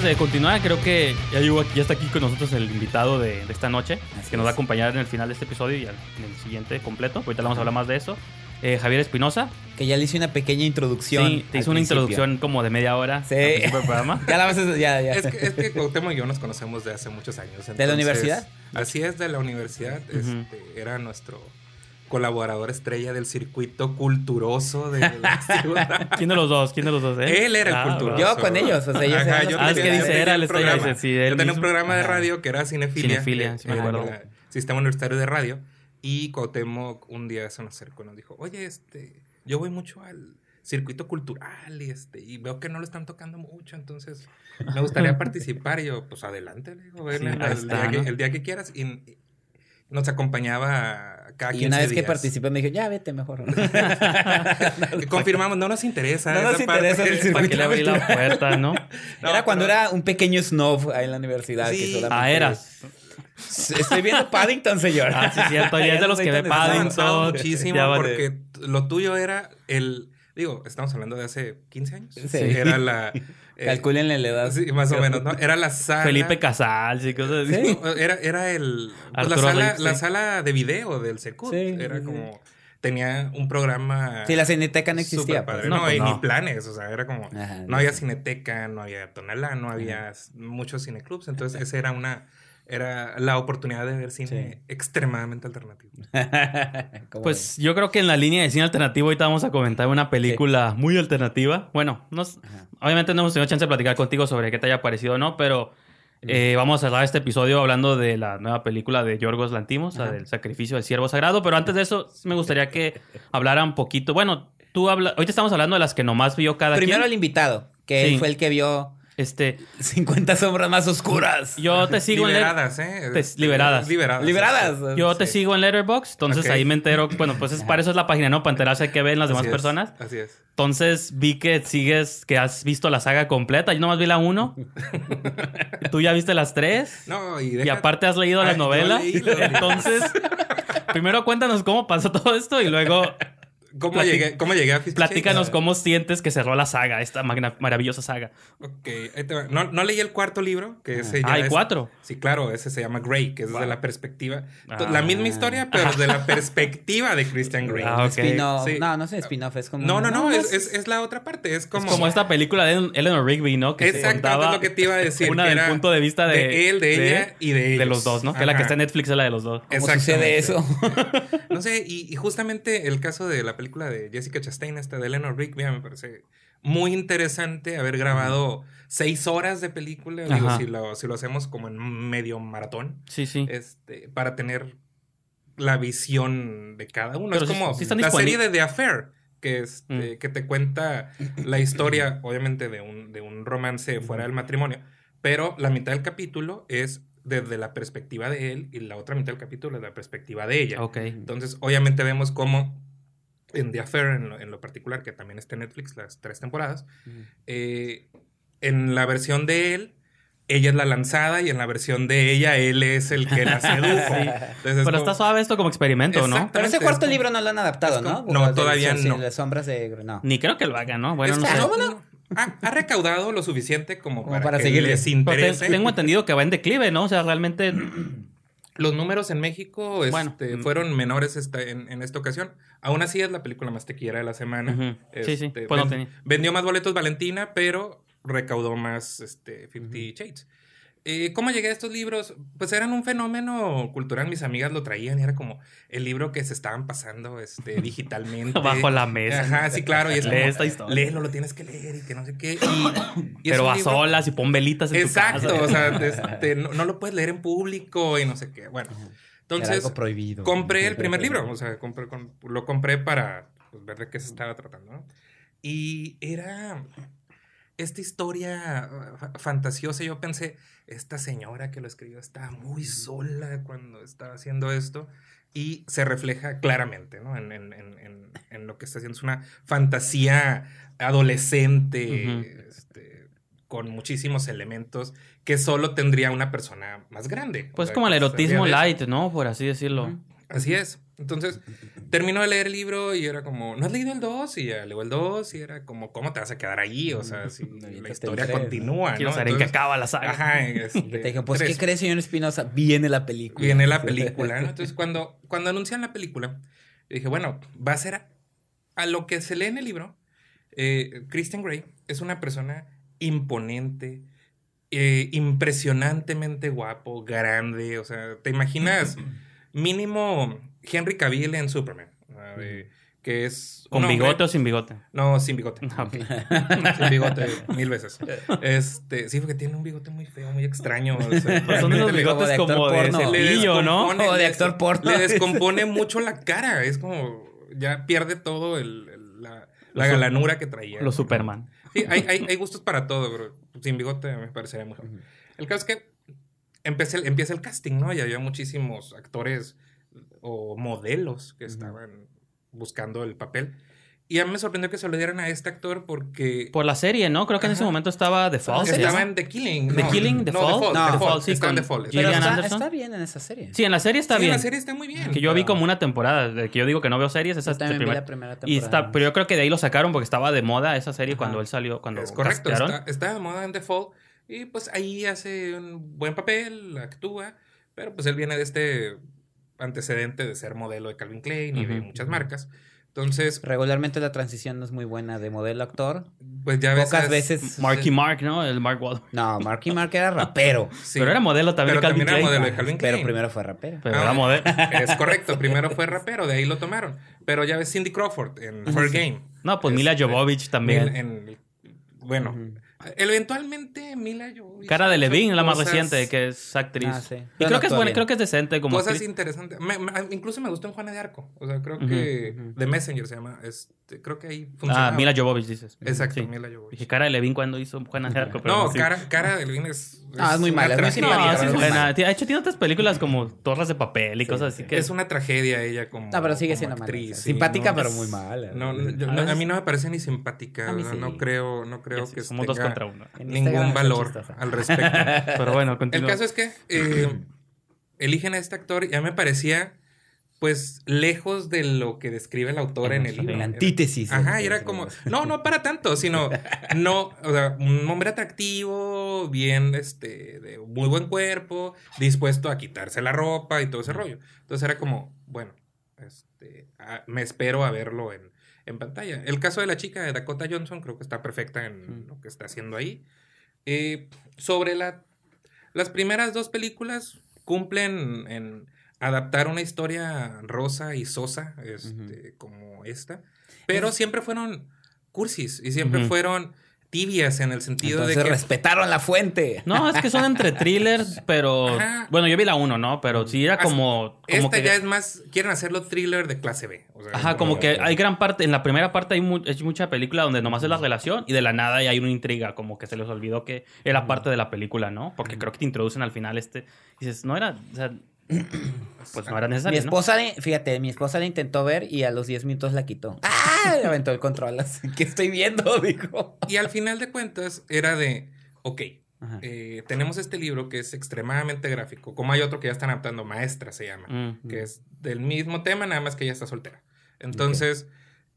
Antes de continuar, creo que ya, ya está aquí con nosotros el invitado de, esta noche, que nos va a acompañar en el final de este episodio y en el siguiente completo. Ahorita vamos a hablar más de eso. Eh, Javier Espinosa. Que ya le hice una pequeña introducción. Sí, te hizo una introducción como de media hora. Sí. programa. ya la vas a, ya, ya. Es que, es que Cuauhtémoc y yo nos conocemos de hace muchos años. ¿De la universidad? Así es, de la universidad. este, era nuestro colaborador estrella del circuito culturoso de la ciudad. ¿Quién de los dos? ¿Quién de los dos? Eh? Él era el ah, culturoso. Yo con ellos, o sea, yo Ajá, yo ah, es que dice, era el estrella. Dice, sí, yo tenía un programa de radio que era Cinefilia. Cinefilia, sí me acuerdo. Sistema Universitario de Radio. Y Cuauhtémoc un día se nos acercó y nos dijo, oye, este, yo voy mucho al circuito cultural y, este, y veo que no lo están tocando mucho, entonces me gustaría participar. Y yo, pues adelante, le digo, el, día que, el, día que, quieras. Y, nos acompañaba cada 15 Y una vez que participé me dijo, ya vete mejor. Confirmamos, no nos interesa. No nos esa interesa parte. el circuito Para que le abrí la puerta, ¿no? No, era cuando pero- era un pequeño snob ahí en la universidad. Sí. Ah, era. Estoy viendo Paddington, señor. Ah, sí, cierto. Ya es de los que ve Paddington. Muchísimo Ya vale. porque lo tuyo era el. Digo, estamos hablando de hace 15 años. Sí. Era la. Eh, Calcúlenle la edad. sí, más o menos, ¿no? Era la sala. Felipe Casals y cosas así. Sí. Era, era el. pues, la, sala, la sala de video del Secut. Sí, era sí, como. Tenía un programa. Sí, la cineteca no existía. pues. No, No, pues no. ni planes. O sea, era como. Ajá, no había cineteca, no había tonalá, no había muchos cineclubs. Entonces, esa era una. Era la oportunidad de ver cine Sí. extremadamente alternativo. ¿Cómo Pues yo creo que en la línea de cine alternativo ahorita vamos a comentar una película muy alternativa. Bueno, no, s- Ajá. obviamente no hemos tenido chance de platicar contigo sobre qué te haya parecido o no, pero eh, vamos a cerrar este episodio hablando de la nueva película de Yorgos Lantimos, la Ajá. del sacrificio del siervo sagrado. Pero antes de eso, me gustaría que hablara un poquito. Bueno, tú habla, ahorita estamos hablando de las que nomás vio cada Primero el quien. invitado, que Sí. él fue el que vio Este, 50 sombras más oscuras. yo te sigo en liberadas, ¿eh? Te- liberadas. Liberadas. Liberadas. yo te Sí. sigo en Letterboxd, entonces ahí me entero. Bueno, pues es, para eso es la página, ¿no? Para enterarse de qué ven las demás Así es, personas. Así es. Entonces vi que sigues, que has visto la saga completa. Yo nomás vi la 1. Tú ya viste las 3. No, y, Y aparte has leído Ay, las novelas. leí. Entonces, primero cuéntanos cómo pasó todo esto y luego ¿Cómo, llegué, ¿Cómo llegué a Fifty platícanos cómo sientes que cerró la saga, esta magna- maravillosa saga. Ok. No, no leí el cuarto libro, que ese ya Ah, hay es- cuatro. Sí, claro, ese se llama Grey, que es Wow. de la perspectiva. Ah. La misma historia, pero de la perspectiva de Christian Grey. Ah, ok. Spin-off. Sí. No, no es un spin-off, es como. No, no, no, es, es- es, es la otra parte. Es como. Es como esta película de Eleanor Rigby, ¿no? Que Exactamente es lo que te iba a decir. una del era punto de vista de, él, de, ella y de ellos. de los dos, ¿no? Que la que está en Netflix es la de los dos. ¿Cómo sucede eso? No sé, y, y justamente el caso de la película de Jessica Chastain, esta de Eleanor Rigby, me parece muy interesante haber grabado seis horas de película. Digo, si lo, si lo hacemos como en medio maratón, Sí, sí. este, para tener la visión de cada uno. Pero es como sí están la serie de The Affair. Que, este, Mm. que te cuenta la historia, obviamente, de un, de un romance fuera del matrimonio, pero la mitad del capítulo es desde la perspectiva de él y la otra mitad del capítulo es la perspectiva de ella. Ok. Entonces, obviamente vemos cómo en The Affair, en lo, en lo particular, que también está en Netflix, las tres temporadas, eh, en la versión de él, ella es la lanzada y en la versión de ella, él es el que la sedujo. Sí. Entonces, es Pero como- está suave esto como experimento, ¿no? Pero ese es cuarto como- libro no lo han adaptado, como- ¿no? no, todavía no. Las sombras de. No. Ni creo que lo hagan, ¿no? Bueno, Es no que sé. no, ha, ha recaudado lo suficiente como, Como para, para que seguirle. les Pero te- interese. tengo entendido que va en declive, ¿no? O sea, realmente. Los números en México Bueno. este, fueron menores esta- en, en esta ocasión. Aún así es la película más tequillera de la semana. Sí, sí. Este, Pues no ven- tenía. vendió más boletos Valentina, pero recaudó más este, 50 Shades. Eh, ¿Cómo llegué a estos libros? Pues eran un fenómeno cultural. Mis amigas lo traían y era como el libro que se estaban pasando este, digitalmente. Bajo la mesa. Ajá, sí, claro. Y es Lee esta historia. léelo, lo tienes que leer y que no sé qué. Y, y Pero a libro- solas y pon velitas en Exacto, tu casa. o sea, este, no, no lo puedes leer en público y no sé qué. Bueno, Era entonces algo prohibido. compré el primer libro, o sea, compré, lo compré para pues, ver de qué se estaba tratando, ¿no? Y era esta historia fa- fantasiosa. Yo pensé, esta señora que lo escribió estaba muy sola cuando estaba haciendo esto. Y se refleja claramente, ¿no? En, en- en- en- lo que está haciendo. Es una fantasía adolescente, Ujú. este, con muchísimos elementos que solo tendría una persona más grande. O Pues sea, como el erotismo light, ¿no? Por así decirlo. Así es. Entonces, terminó de leer el libro y era como, ¿no has leído el 2? Y ya leo el 2 y era como, ¿cómo te vas a quedar ahí? O sea, si la historia tres, ¿no? continúa, Quiero ¿no? saber en qué acaba la saga. Ajá, este, Y que te dijeron, pues, tres. ¿qué crees, señor Espinosa? Viene la película. Viene la película, ¿no? Entonces, cuando, cuando anuncian la película, dije, bueno, va a ser a, a lo que se lee en el libro. Eh, Christian Grey es una persona imponente, eh, impresionantemente guapo, grande. O sea, ¿te imaginas mínimo Henry Cavill en Superman? De- que es... ¿Con hombre- bigote o sin bigote? No, sin bigote. Ok. Sin bigote, mil veces. Este, sí, porque tiene un bigote muy feo, muy extraño. o sea, Pues son le- bigotes de como de porno. le cepillo, ¿no? de actor porno. Le descompone mucho la cara. Es como. Ya pierde todo el, el- la, la Los- galanura que traía. Los Superman. Sí, hay, hay, hay gustos para todo, pero sin bigote me parecería mejor. El caso es que empieza el, empieza el casting, ¿no? Y había muchísimos actores o modelos que estaban buscando el papel. Y a mí me sorprendió que se lo dieran a este actor porque... Por la serie, ¿no? Creo que en ese momento estaba The Fall. Estaba en The Killing. ¿The Killing? ¿The Fall? No, The Fall, sí. Está The Fall. Pero está, bien en esa serie. Sí, en la serie está bien. en la serie está muy bien. Que yo vi como una temporada. De que yo digo que no veo series. Esa también vi la primera temporada. Y está, pero yo creo que de ahí lo sacaron porque estaba de moda esa serie cuando él salió. Cuando es correcto. Está, está, de moda en The Fall. Y pues ahí hace un buen papel, actúa. Pero pues él viene de este antecedente de ser modelo de Calvin Klein y de muchas marcas. Entonces. Regularmente la transición no es muy buena de modelo actor. Pues ya Pocas veces. Marky Mark, ¿no? El Mark Wahlberg. No, Marky Mark era rapero. Pero era modelo también pero también era modelo de Calvin Klein. Pero primero fue rapero. Pero era ah, modelo. Es correcto, primero fue rapero, de ahí lo tomaron. Pero ya ves Cindy Crawford en Fair Game. No, pues Mila Jovovich también. bueno. Eventualmente Mila yo Cara de Levine, la más reciente, que es actriz. Ah, sí. Y creo que, es buena, creo que es decente como Cosas interesantes. incluso me gustó en Juana de Arco. O sea, creo que The Messenger se llama. Este, creo que ahí funciona. Ah, Mila Jovovich dices. Exacto, Mila Jovovich. Dije cara de Levine cuando hizo Juana de Arco. Pero no, cara, cara de Levine es, Ah, es muy mala. Es muy no, es buena. Ha hecho tiene otras películas como Torres de papel y cosas así que... Es una tragedia ella como No, pero sigue siendo actriz. Simpática, pero muy mala. No, a mí no me parece ni simpática. No creo, no creo que Somos dos contra uno ningún valor al respecto. Pero bueno, El caso es que eh, eligen a este actor y a mí me parecía pues lejos de lo que describe el autor en el libro. La antítesis. Ajá, y era como, no, no para tanto, sino, no, o sea, un hombre atractivo, bien, este, de muy buen cuerpo, dispuesto a quitarse la ropa y todo ese rollo. Entonces era como, bueno, este, me espero a verlo en, en pantalla. El caso de la chica de Dakota Johnson creo que está perfecta en lo que está haciendo ahí. Eh, sobre la, las primeras dos películas cumplen en adaptar una historia rosa y sosa este, como esta, pero siempre fueron cursis y siempre fueron tibias en el sentido de que respetaron la fuente. No, es que son entre thrillers, pero bueno, yo vi la uno, ¿no? Pero sí era como, esta ya es más quieren hacerlo thriller de clase B. Ajá, como que hay gran parte en la primera parte hay mucha película donde nomás es la relación y de la nada hay una intriga, como que se les olvidó que era parte de la película, ¿no? Porque creo que te introducen al final este dices, no era, o sea, pues no era necesario. Mi esposa, fíjate, mi esposa la intentó ver y a los 10 minutos la quitó. ¡Ah! Le aventó el control. Así que estoy viendo, dijo. Y al final de cuentas era de, ok, eh, tenemos este libro que es extremadamente gráfico, como hay otro que ya están adaptando, Maestra se llama, que es del mismo tema, nada más que ella está soltera. Entonces,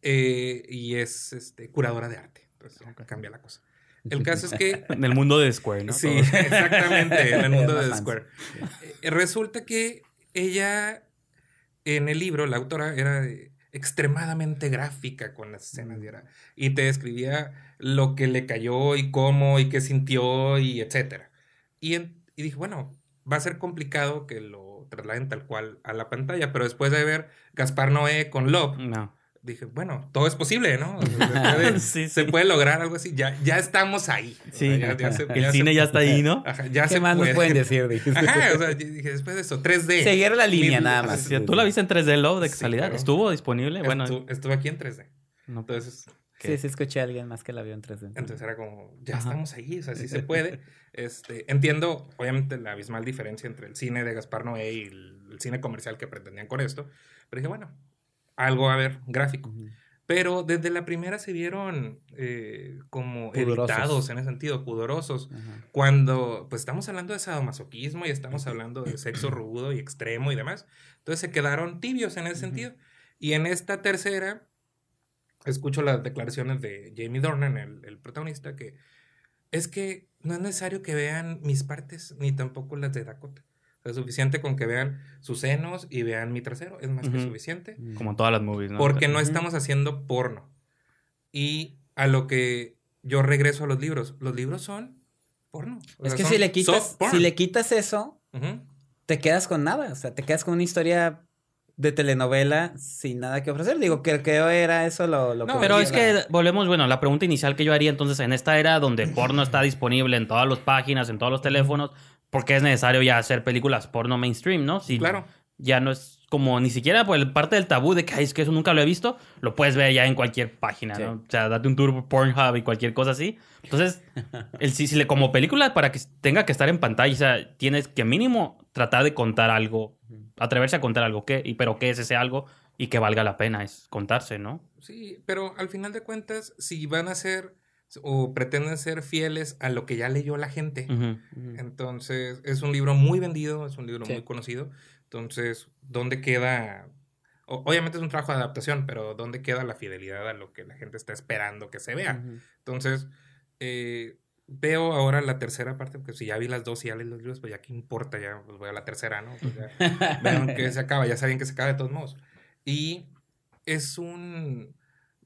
eh, y es este, curadora de arte. Entonces, cambia la cosa. El caso es que... En el mundo de Square, ¿no? Sí, exactamente, en el mundo de Square. Eh, resulta que ella, en el libro, la autora era extremadamente gráfica con las escenas y, era, y te describía lo que le cayó y cómo y qué sintió y etcétera. Y, y dije, bueno, va a ser complicado que lo trasladen tal cual a la pantalla, pero después de ver Gaspar Noé con Love, no dije, bueno, todo es posible, ¿no? Se puede, lograr algo así. Ya, ya estamos ahí. Sí. el cine ya está ahí, ¿no? Ajá, ya ¿Qué más nos pueden decir? Ajá, o sea, dije, después de eso, 3D. Seguir la línea nada más. Tú la viste en 3D, Love, de casualidad. ¿Estuvo disponible? Bueno. Estuve, aquí en 3D. Entonces... Sí, sí, escuché a alguien más que la vio en 3D. Entonces era como, ya estamos ahí, o sea, sí se puede. Este, entiendo, obviamente, la abismal diferencia entre el cine de Gaspar Noé y el, el cine comercial que pretendían con esto. Pero dije, bueno, algo, a ver, gráfico. Pero desde la primera se vieron eh, como editados en ese sentido, pudorosos. Cuando, pues estamos hablando de sadomasoquismo y estamos hablando de sexo rudo y extremo y demás. Entonces se quedaron tibios en ese sentido. Y en esta tercera, escucho las declaraciones de Jamie Dornan, el, el protagonista, que es que no es necesario que vean mis partes ni tampoco las de Dakota. Es suficiente con que vean sus senos y vean mi trasero. Es más que suficiente. Como todas las movies, ¿no? Porque no estamos haciendo porno. Y a lo que yo regreso a los libros. Los libros son porno. es que si le quitas, si le quitas eso, te quedas con nada. O sea, te quedas con una historia de telenovela sin nada que ofrecer. Digo, que creo era eso lo, lo no, Pero es que volvemos, bueno, la pregunta inicial que yo haría entonces en esta era donde porno está disponible en todas las páginas, en todos los teléfonos, porque es necesario ya hacer películas porno mainstream, ¿no? claro. Ya no es como ni siquiera por el parte del tabú de que es que eso nunca lo he visto, lo puedes ver ya en cualquier página, ¿no? O sea, date un tour por Pornhub y cualquier cosa así. Entonces, el, si, le, como película, para que tenga que estar en pantalla, o sea, tienes que mínimo tratar de contar algo, atreverse a contar algo, ¿qué? Y, pero ¿qué es ese algo? Y que valga la pena, es contarse, ¿no? Sí, pero al final de cuentas, si van a ser o pretenden ser fieles a lo que ya leyó la gente, entonces es un libro muy vendido, es un libro muy conocido entonces, ¿dónde queda? obviamente es un trabajo de adaptación, pero ¿dónde queda la fidelidad a lo que la gente está esperando que se vea? Entonces, eh, veo ahora la tercera parte, porque si ya vi las dos y ya leí los libros, pues ya qué importa, ya pues voy a la tercera, ¿no? Pues ya que se acaba, ya saben que se acaba de todos modos. Y es un...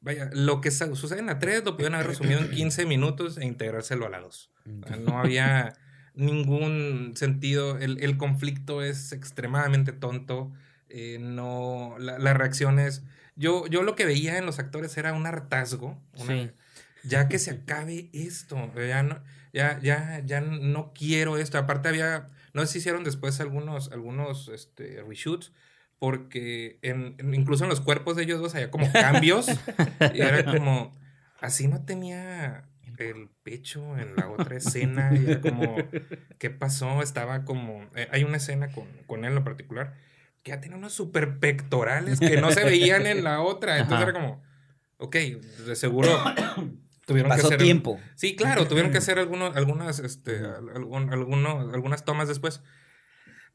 Vaya, lo que sucede en la 3 lo pudieron haber resumido en 15 minutos e integrárselo a la 2. no había ningún sentido. El, conflicto es extremadamente tonto. Eh, no, las reacciones. Yo, yo lo que veía en los actores era un hartazgo. Ya que se acabe esto. Ya no, ya, ya, ya no quiero esto. Aparte había. No sé si hicieron después algunos, algunos este, reshoots. Porque en, incluso en los cuerpos de ellos dos había como cambios. y era como. Así no tenía el pecho en la otra escena. Y era como, ¿qué pasó? Estaba como. Eh, hay una escena con, con él en lo particular que ya tenía unos super pectorales que no se veían en la otra. Entonces era como, ok, de seguro. Tuvieron que hacer tiempo. Sí, claro, tuvieron que hacer algunos, algunas, este, algunas tomas después.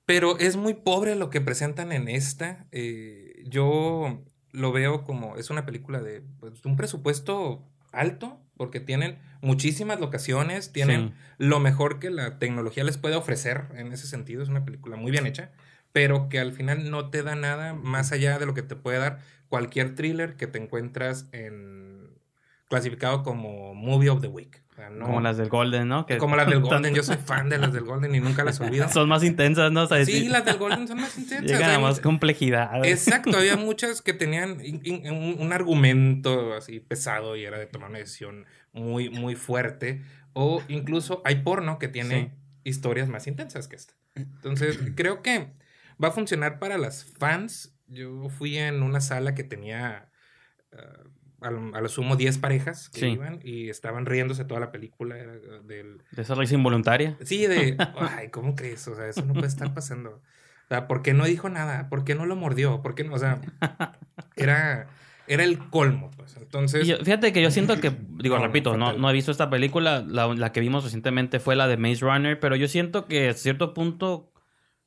Pero es muy pobre lo que presentan en esta. Eh, yo lo veo como, es una película de pues, un presupuesto alto, porque tienen muchísimas locaciones, tienen lo mejor que la tecnología les puede ofrecer en ese sentido. Es una película muy bien hecha, pero que al final no te da nada más allá de lo que te puede dar cualquier thriller que te encuentras en clasificado como Movie of the Week como las del Golden, ¿no? como las del Golden, yo soy fan de las del Golden y nunca las olvido. son más intensas, ¿no? sí, las del Golden son más intensas. Llegan a más complejidad. Exacto, había muchas que tenían un, argumento así pesado y era de tomar una decisión muy, muy fuerte. O incluso hay porno que tiene historias más intensas que esta. Entonces, creo que va a funcionar para las fans. Yo fui en una sala que tenía... Ah, a lo, sumo 10 parejas que iban y estaban riéndose toda la película. del... ¿De esa risa involuntaria? Sí, de, ay, ¿cómo crees? O sea, eso no puede estar pasando. O sea, ¿por qué no dijo nada? ¿Por qué no lo mordió? ¿Por qué no? O sea, era, era el colmo, pues. Entonces... fíjate que yo siento que, digo, repito, no, no he visto esta película. La, la que vimos recientemente fue la de Maze Runner, pero yo siento que a cierto punto,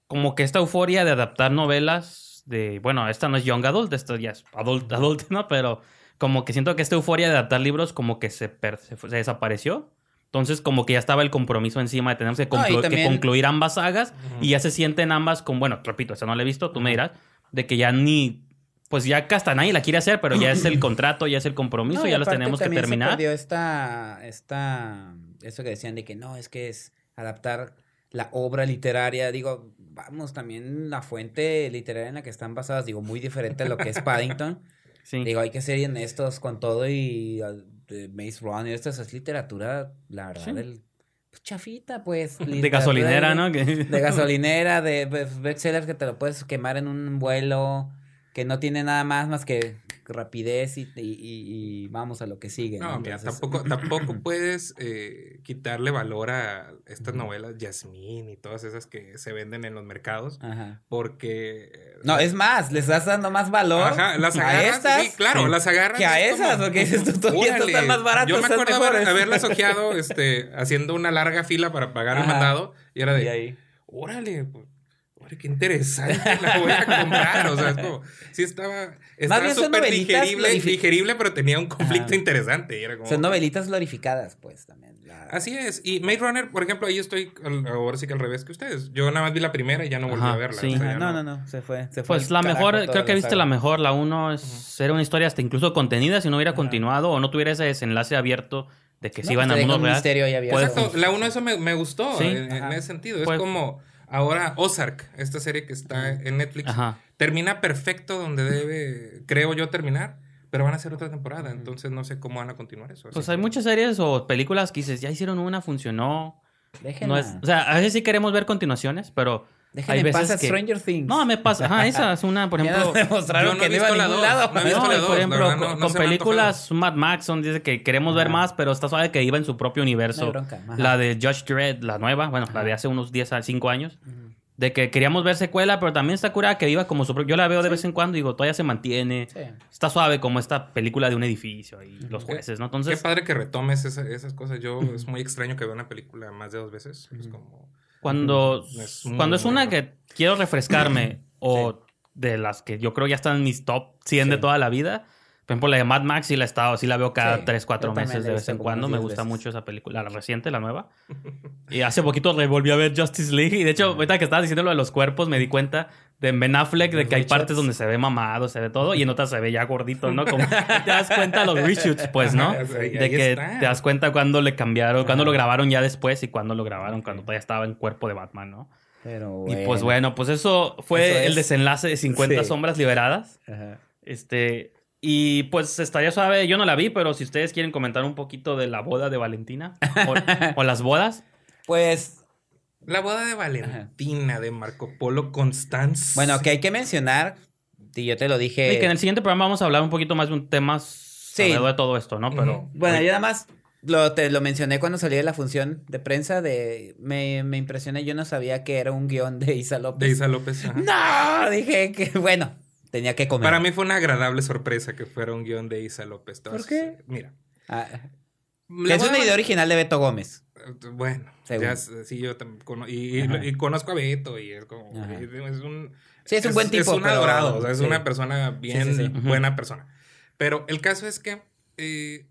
como que esta euforia de adaptar novelas de, bueno, esta no es Young Adult, esto ya es adult, adult ¿no? Pero como que siento que esta euforia de adaptar libros como que se, se, desapareció. Entonces, como que ya estaba el compromiso encima de tener que, concluir ambas sagas y ya se sienten ambas con, bueno, repito, esa no la he visto, tú me dirás, de que ya ni, pues ya hasta nadie la quiere hacer, pero ya es el contrato, ya es el compromiso, ya los tenemos que terminar. Se perdió esta, esta, eso que decían de que no, es que es adaptar la obra literaria, digo, vamos, también la fuente literaria en la que están basadas, digo, muy diferente a lo que es Paddington. Digo, hay que ser honestos con todo y uh, Maze Runner, esto es literatura, la verdad, del pues, chafita, pues. De gasolinera, ¿no? De gasolinera, de pues, bestsellers que te lo puedes quemar en un vuelo, que no tiene nada más más que rapidez y, y, vamos a lo que sigue. No, mira, tampoco, tampoco puedes eh, quitarle valor a estas novelas Yasmín y todas esas que se venden en los mercados. Porque. No, es más, les estás dando más valor. Ajá, las agarras. A estas, sí, claro, las agarras. Que a esas, porque dices tú todavía están más baratas. Yo me acuerdo haber, haberlas ojeado este, haciendo una larga fila para pagar el mandado y era de. Y ahí. Órale, pues qué interesante, la voy a comprar. O sea, es como, sí estaba, estaba súper digerible, digerible, pero tenía un conflicto interesante. era como, son novelitas glorificadas, pues, también. Así es. Y Maze Runner, por ejemplo, ahí estoy, ahora sí que al revés que ustedes. Yo nada más vi la primera y ya no volví a verla. Sí. no, no, no, se fue. Se fue pues la mejor, creo que viste la mejor. La uno es, era una historia hasta incluso contenida si no hubiera continuado o no tuviera ese desenlace abierto de que se iban a mundo real. Exacto, la uno eso me, me gustó en, ese sentido. Es como Ahora Ozark, esta serie que está en Netflix, termina perfecto donde debe, creo yo, terminar. Pero van a hacer otra temporada, entonces no sé cómo van a continuar eso. Pues hay muchas series o películas que dices, ya hicieron una, funcionó. No es, o sea, a veces sí queremos ver continuaciones, pero Déjenme pasar Stranger Things. No, me pasa. Ajá, esa es una, por ejemplo. demostraron que no iba a ningún lado. No, por ejemplo, con, películas Mad Max, son, dice que queremos ver más, pero está suave que iba en su propio universo. La de Judge Dredd, la nueva, bueno, la de hace unos 10 a 5 años. De que queríamos ver secuela, pero también está curada que iba como su Yo la veo de vez en cuando y digo, todavía se mantiene. Está suave como esta película de un edificio y los jueces, ¿no? Entonces. Qué padre que retomes esas cosas. Yo, es muy extraño que vea una película más de dos veces. Es como. Cuando es, cuando es una que quiero refrescarme o de las que yo creo ya están en mis top 100 de toda la vida, por ejemplo, la de Mad Max sí la he estado, sí la veo cada 3, 4 meses de vez en cuando. Me gusta mucho esa película, la reciente, la nueva. Y hace poquito volví a ver Justice League. Y de hecho, ahorita que estabas diciendo lo de los cuerpos, me di cuenta de Ben Affleck de que hay partes donde se ve mamado, se ve todo, y en otras se ve ya gordito, ¿no? Como te das cuenta los reshoots, pues, ¿no? De que te das cuenta cuando le cambiaron, cuando lo grabaron ya después y cuando lo grabaron, cuando todavía estaba en cuerpo de Batman, ¿no? Pero Y pues bueno, pues eso fue el desenlace de 50 sombras liberadas. Este, y pues estaría suave, yo no la vi, pero si ustedes quieren comentar un poquito de la boda de Valentina o, las bodas. Pues la boda de Valentina de Marco Polo Constance. Bueno, que hay que mencionar, y yo te lo dije. Y que en el siguiente programa vamos a hablar un poquito más de un tema sí. de todo esto, ¿no? Pero. Bueno, yo nada más lo, te lo mencioné cuando salí de la función de prensa de me, me impresioné, yo no sabía que era un guion de Isa López. De Isa López. No, dije que bueno, tenía que comer. Para mí fue una agradable sorpresa que fuera un guion de Isa López. ¿Por qué? Mira. Ah, es una idea original de Beto Gómez. Bueno, ya, sí, yo y, y, conozco a Beto y es como. es un. Sí, es un buen tipo. Es un adorado, o sea, es una persona bien, buena persona. Pero el caso es que eh,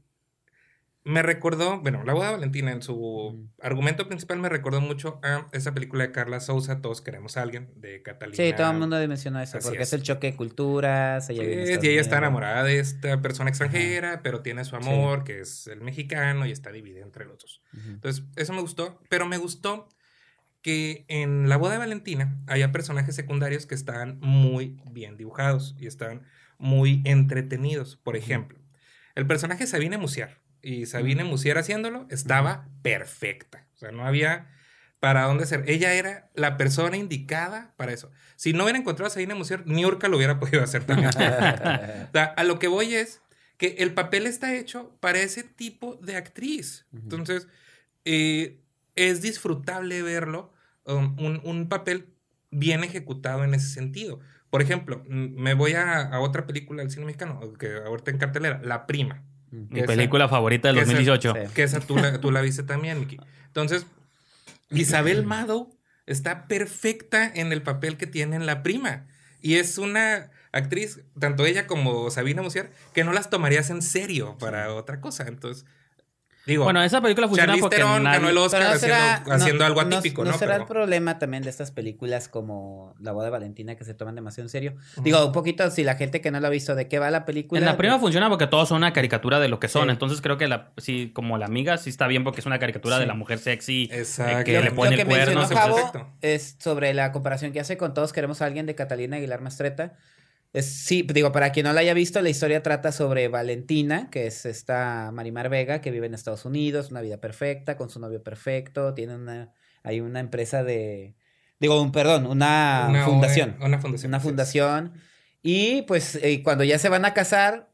me recordó, bueno, la boda de Valentina en su argumento principal me recordó mucho a esa película de Carla Souza, Todos queremos a alguien, de Catalina. Sí, todo el mundo mencionó eso, porque es. el choque de culturas. Ella y ella está enamorada de esta persona extranjera, pero tiene su amor, que es el mexicano, y está dividida entre los dos. Entonces, eso me gustó, pero me gustó que en la boda de Valentina haya personajes secundarios que están muy bien dibujados y están muy entretenidos. Por ejemplo, el personaje Sabine Musiar y Sabine Musier haciéndolo, estaba perfecta. O sea, no había para dónde ser. Ella era la persona indicada para eso. Si no hubiera encontrado a Sabine Musier, ni Urca lo hubiera podido hacer también. o sea, a lo que voy es que el papel está hecho para ese tipo de actriz. Entonces, eh, es disfrutable verlo, um, un, papel bien ejecutado en ese sentido. Por ejemplo, me voy a, a otra película del cine mexicano, que ahorita en cartelera, La Prima. Mi película favorita del 2018. que esa tú la, tú la viste también, Miki. Entonces, Isabel Mado está perfecta en el papel que tiene en la prima. Y es una actriz, tanto ella como Sabina Musier, que no las tomarías en serio para otra cosa. Entonces, bueno, esa película funciona porque ganó el Oscar haciendo, algo atípico, ¿no? ¿no? será el problema también de estas películas como La boda de Valentina que se toman demasiado en serio. Digo, un poquito, si la gente que no la ha visto, ¿de qué va la película? En la prima funciona porque todos son una caricatura de lo que son. Entonces creo que la, sí, como la amiga sí está bien porque es una caricatura de la mujer sexy eh, que le pone el cuerno. es sobre la comparación que hace con Todos queremos a alguien de Catalina Aguilar Mastreta sí, digo, para quien no la haya visto, la historia trata sobre Valentina, que es esta Marimar Vega, que vive en Estados Unidos, una vida perfecta, con su novio perfecto, tiene una, hay una empresa de, digo, un, perdón, una, fundación. Una fundación. Una fundación. Y pues eh, cuando ya se van a casar,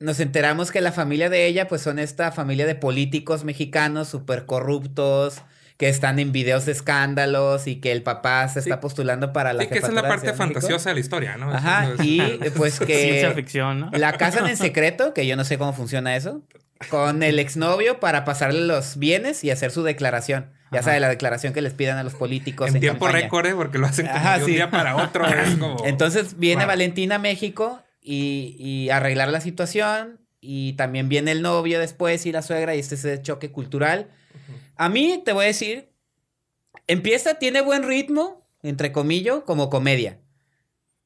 nos enteramos que la familia de ella, pues son esta familia de políticos mexicanos súper corruptos, que están en videos de escándalos y que el papá se está postulando para la Sí, que esa es la parte fantasiosa de la historia, ¿no? Ajá, y pues que... Ciencia ficción, ¿no? La casan en secreto, que yo no sé cómo funciona eso, con el exnovio para pasarle los bienes y hacer su declaración. Ya sabe, la declaración que les pidan a los políticos. En, tiempo récord, ¿eh? porque lo hacen de un día para otro. Entonces viene Valentina a México y, y arreglar la situación. Y también viene el novio después y la suegra y este es ese choque cultural. A mí te voy a decir, empieza, tiene buen ritmo, entre comillas, como comedia.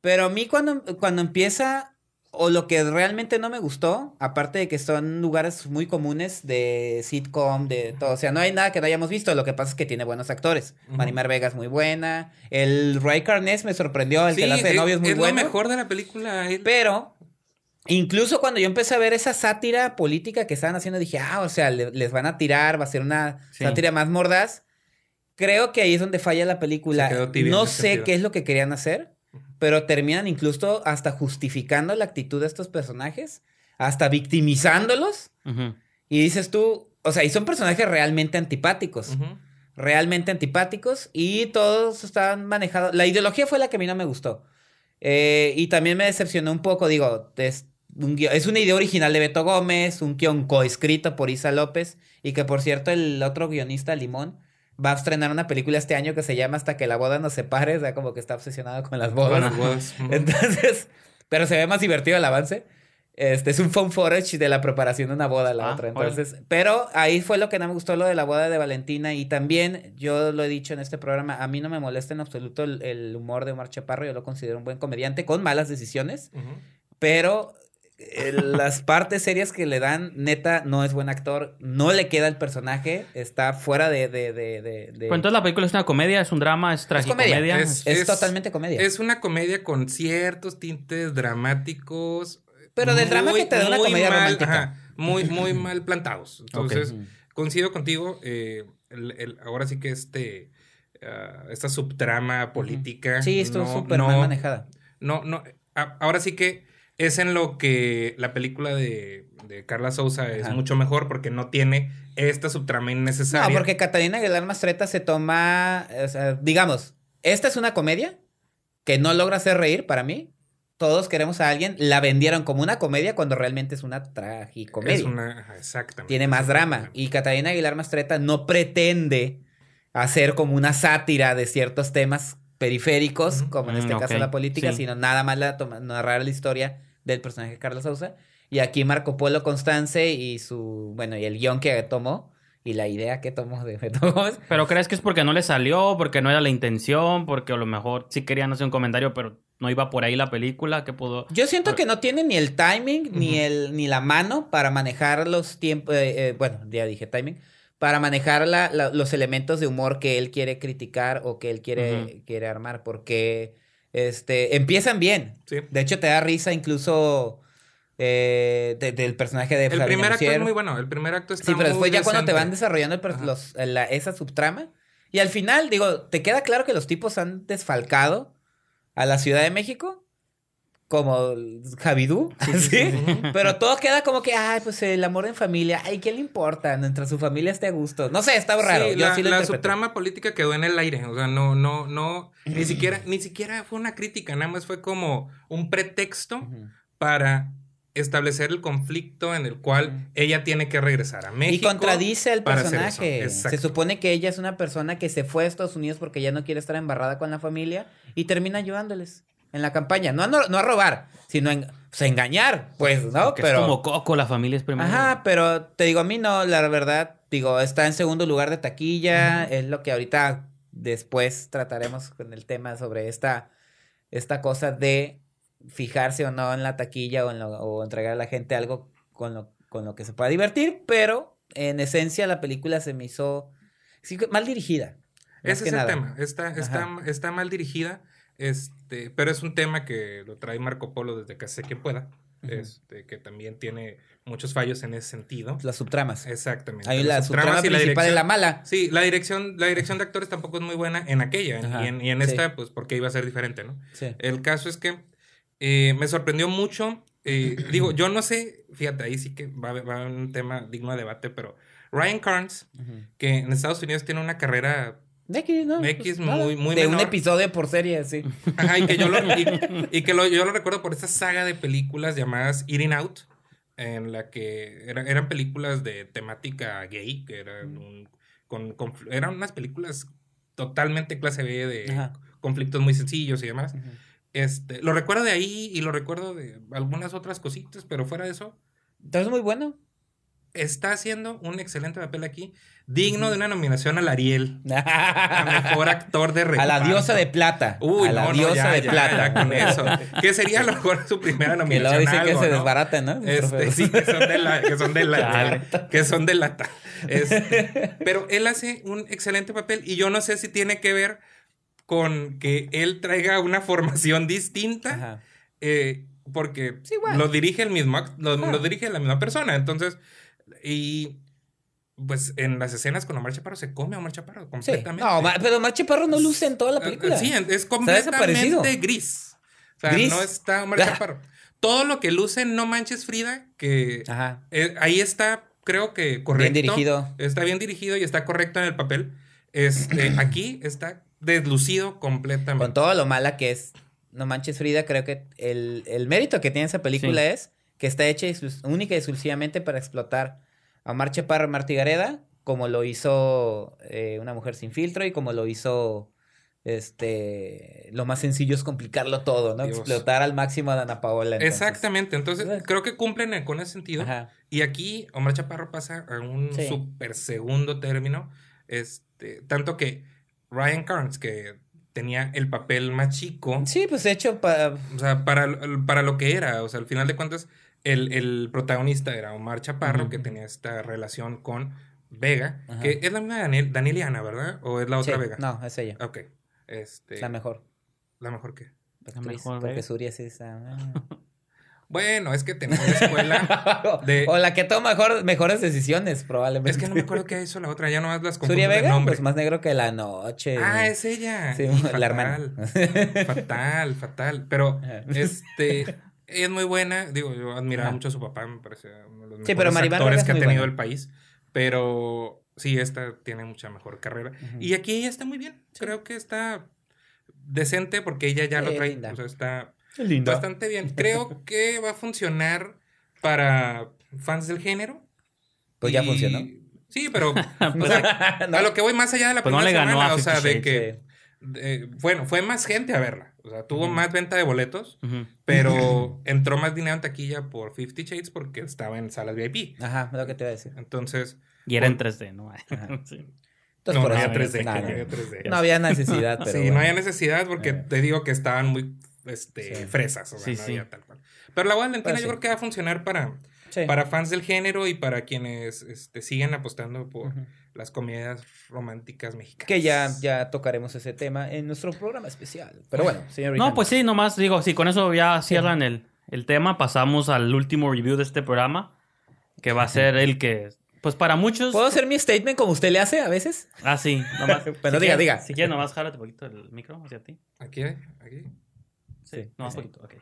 Pero a mí cuando, cuando empieza, o lo que realmente no me gustó, aparte de que son lugares muy comunes de sitcom, de todo, o sea, no hay nada que no hayamos visto, lo que pasa es que tiene buenos actores. Marimar Vega es muy buena, el Ray Carnes me sorprendió, el que la hace de novio es muy bueno. Es lo mejor de la película. Pero Incluso cuando yo empecé a ver esa sátira política que estaban haciendo, dije, ah, o sea, les van a tirar, va a ser una sátira más mordaz. creo que ahí es donde falla la película. No sé qué es lo que querían hacer, pero terminan incluso hasta justificando la actitud de estos personajes, hasta victimizándolos. Y dices tú, o sea, y son personajes realmente antipáticos. Realmente antipáticos y todos estaban manejados. La ideología fue la que a mí no me gustó. Eh, y también me decepcionó un poco, digo, es, es una idea original de Beto Gómez, un guion coescrito por Isa López y que por cierto el otro guionista, Limón, va a estrenar una película este año que se llama Hasta que la boda nos separe, o sea, como que está obsesionado con las bodas. Entonces, pero se ve más divertido el avance. Este es un phone footage de la preparación de una boda la ah, otra. Entonces, pero ahí fue lo que no me gustó lo de la boda de Valentina. Y también, yo lo he dicho en este programa, a mí no me molesta en absoluto el, humor de Omar Chaparro. Yo lo considero un buen comediante con malas decisiones. Pero las partes serias que le dan, neta, no es buen actor, no le queda el personaje, está fuera de... de, de, de, pues entonces la película es una comedia, es un drama, es tragicomedia. Es, es, totalmente comedia. Es una comedia con ciertos tintes dramáticos. Pero del drama que te da una comedia romántica. muy, muy mal plantados. Entonces, coincido contigo, eh, ahora sí que este... Ah, esta subtrama política. Sí, esto súper mal manejada. No, no, ahora sí que es en lo que la película de, Carla Souza es mucho mejor porque no tiene esta subtrama innecesaria. No, porque Catalina Aguilar Mastreta se toma, digamos, esta es una comedia que no logra hacer reír para mí. Todos queremos a alguien, la vendieron como una comedia cuando realmente es una tragicomedia. Es una, exactamente. Tiene más drama. Y Catalina Aguilar Mastreta no pretende hacer como una sátira de ciertos temas periféricos, como en este mm, caso la política, sino nada más la narrar la historia del personaje de Carlos Sousa. Y aquí Marco Polo Constance y su, bueno, y el guion que tomó y la idea que tomó de Pero crees que es porque no le salió, porque no era la intención, porque a lo mejor sí querían hacer un comentario, pero no iba por ahí la película, que pudo... Yo siento que no tiene ni el timing, ni el, ni la mano para manejar los tiempos, eh, eh, bueno, ya dije timing, para manejar la, los elementos de humor que él quiere criticar o que él quiere, quiere armar, porque este, empiezan bien. De hecho, te da risa incluso eh, del personaje de El primer acto es muy bueno. El primer acto está Sí, pero después ya cuando te van desarrollando esa subtrama. Y al final, digo, te queda claro que los tipos han desfalcado a la Ciudad de México como Javidú, sí, Pero todo queda como que, ay, pues el amor en familia, ay, ¿qué le importa? Mientras su familia esté a gusto. No sé, está raro. la, la subtrama política quedó en el aire, o sea, no, no, no, ni siquiera, ni siquiera fue una crítica, nada más fue como un pretexto para establecer el conflicto en el cual ella tiene que regresar a México. Y contradice al personaje. Se supone que ella es una persona que se fue a Estados Unidos porque ya no quiere estar embarrada con la familia y termina ayudándoles en la campaña. No a, no, a robar, sino en, pues, engañar, pues, ¿no? pero, es como Coco, la familia es primero. Ajá, pero te digo, a mí no, la verdad, digo, está en segundo lugar de taquilla, es lo que ahorita después trataremos con el tema sobre esta, esta cosa de fijarse o no en la taquilla o, en o entregar a la gente algo con lo, con lo que se pueda divertir, pero en esencia la película se me hizo mal dirigida. Ese es el tema, está, está, está mal dirigida. Este, pero es un tema que lo trae Marco Polo desde que sé que pueda. Este, que también tiene muchos fallos en ese sentido. Las subtramas. Exactamente. Hay la subtrama principal de la mala. Sí, la dirección, la dirección de actores tampoco es muy buena en aquella. y en, y en esta, pues, porque iba a ser diferente, ¿no? Sí. El caso es que eh, me sorprendió mucho. Eh, digo, yo no sé, fíjate, ahí sí que va, va a haber un tema digno de debate, pero Ryan Carnes, que en Estados Unidos tiene una carrera de X, ¿no? X pues, muy, muy De un episodio por serie, sí. Ajá, y que yo lo, y, que yo lo recuerdo por esa saga de películas llamadas Eating Out, en la que eran películas de temática gay, que eran, con, eran unas películas totalmente clase B de conflictos muy sencillos y demás. Este, lo recuerdo de ahí y lo recuerdo de algunas otras cositas, pero fuera de eso. Entonces muy bueno está haciendo un excelente papel aquí, digno de una nominación al Ariel. a mejor actor de reparto. A la diosa de plata. Uy, a la diosa de plata. con eso. Que sería a lo mejor su primera nominación. Que luego dice que se desbarata, ¿no? Este, sí, que son de la, que son de la, que son de lata. Este, pero él hace un excelente papel y yo no sé si tiene que ver con que él traiga una formación distinta. Eh, porque lo dirige el mismo, lo, lo dirige la misma persona. Entonces, y pues en las escenas con Omar Chaparro se come a Omar Chaparro completamente. No, pero Omar Chaparro no luce en toda la película. Sí, es completamente gris. O sea, no está Omar ah. Chaparro. Todo lo que luce No Manches Frida, que eh, ahí está, creo que correcto. Bien dirigido. Está bien dirigido y está correcto en el papel. Este, aquí está deslucido completamente. Con todo lo mala que es No Manches Frida, creo que el, mérito que tiene esa película es que está hecha única y exclusivamente para explotar a Omar Chaparro y Martí Gareda, como lo hizo eh, Una Mujer Sin Filtro y como lo hizo este lo más sencillo es complicarlo todo, ¿no? Explotar al máximo a Dana Paola. Exactamente, entonces creo que cumplen con ese sentido. Y aquí Omar Chaparro pasa a un súper segundo término, este, tanto que Ryan Carnes, que tenía el papel más chico. Sí, pues hecho para... O sea, para, para lo que era, o sea, al final de cuentas, el, el protagonista era Omar Chaparro, que tenía esta relación con Vega, que es la misma Daniel, Danieliana, ¿verdad? ¿O es la otra Vega? No, es ella. Ok. Este, la mejor. ¿La mejor qué? La mejor. Porque Suri es esa. Ah. Bueno, es que una escuela de... o la que toma mejor, mejores decisiones, probablemente. Es que no me acuerdo qué hizo la otra, ya nomás las confundo ¿Suria Vega? nombre. Pues más negro que la noche. Ah, es ella. Sí, la hermana. fatal, fatal. Pero, este... Es muy buena. Digo, yo admiraba mucho a su papá, me parece uno de los mejores sí, pero actores que ha tenido el país. Pero sí, esta tiene mucha mejor carrera. Y aquí ella está muy bien. Creo que está decente porque ella ya lo trae. O sea, está bastante bien. Creo que va a funcionar para fans del género. Pues ya funcionó. Sí, pero pues a lo que voy más allá de la pues primera semana, o sea, de que bueno, fue más gente a verla. O sea, tuvo más venta de boletos, pero entró más dinero en taquilla por Fifty Shades porque estaba en salas VIP. Ajá, es lo que te iba a decir. Entonces. Y era en 3D, ¿no? sí. Entonces, no, no, había 3D, no, había necesidad, pero. Sí, no había necesidad porque eh. te digo que estaban muy este, fresas, o sea, no había tal cual. Pero la Valentina yo creo que va a funcionar para, para fans del género y para quienes este, siguen apostando por las comedias románticas mexicanas. Que ya, ya tocaremos ese tema en nuestro programa especial. Pero bueno, señor No, pues sí, nomás digo, sí, con eso ya cierran el, el tema. Pasamos al último review de este programa, que va a ser el que pues para muchos. ¿Puedo hacer mi statement como usted le hace a veces? Ah, sí, nomás. Pero diga, diga. Si quieres, nomás jálate un poquito el micro hacia ti. Aquí, aquí. Sí, nomás un poquito, ok.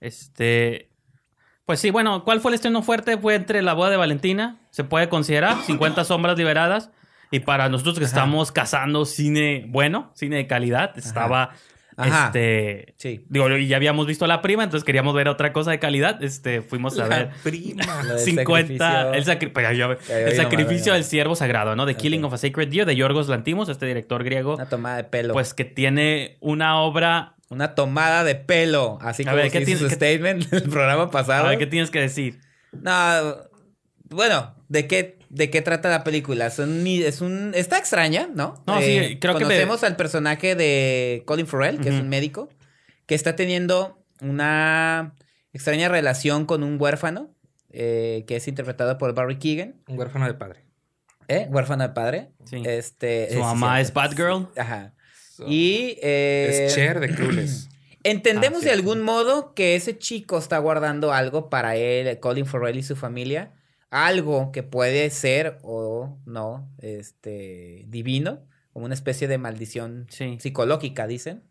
Este. Pues sí, bueno, ¿cuál fue el estreno fuerte? Fue entre La Boda de Valentina, se puede considerar, 50 sombras liberadas. Y para nosotros que estamos cazando cine bueno, cine de calidad, estaba Este, sí. Digo, ya habíamos visto la prima, entonces queríamos ver otra cosa de calidad. Este, fuimos a ver. Prima. 50. El, el sacrificio del siervo sagrado, ¿no? The Killing of a Sacred Deer de Yorgos Lantimos, este director griego. Una tomada de pelo. Pues que tiene una obra una tomada de pelo, así como ver, ¿qué tienes, su statement el programa pasado. A ver, ¿qué tienes que decir? No, bueno, ¿de qué, de qué trata la película? Es un, es un está extraña, ¿no? No, sí, eh, creo que conocemos al personaje de Colin Farrell, que es un médico, que está teniendo una extraña relación con un huérfano, eh, que es interpretado por Barry Keegan. Un huérfano de padre. ¿Eh? Huérfano de padre. Sí. Este, Su mamá es Batgirl. Ajá y... Eh, es Cher de Clueless. Entendemos ah, de algún modo que ese chico está guardando algo para él, Colin Farrell y su familia. Algo que puede ser o no, este, divino, como una especie de maldición psicológica, dicen.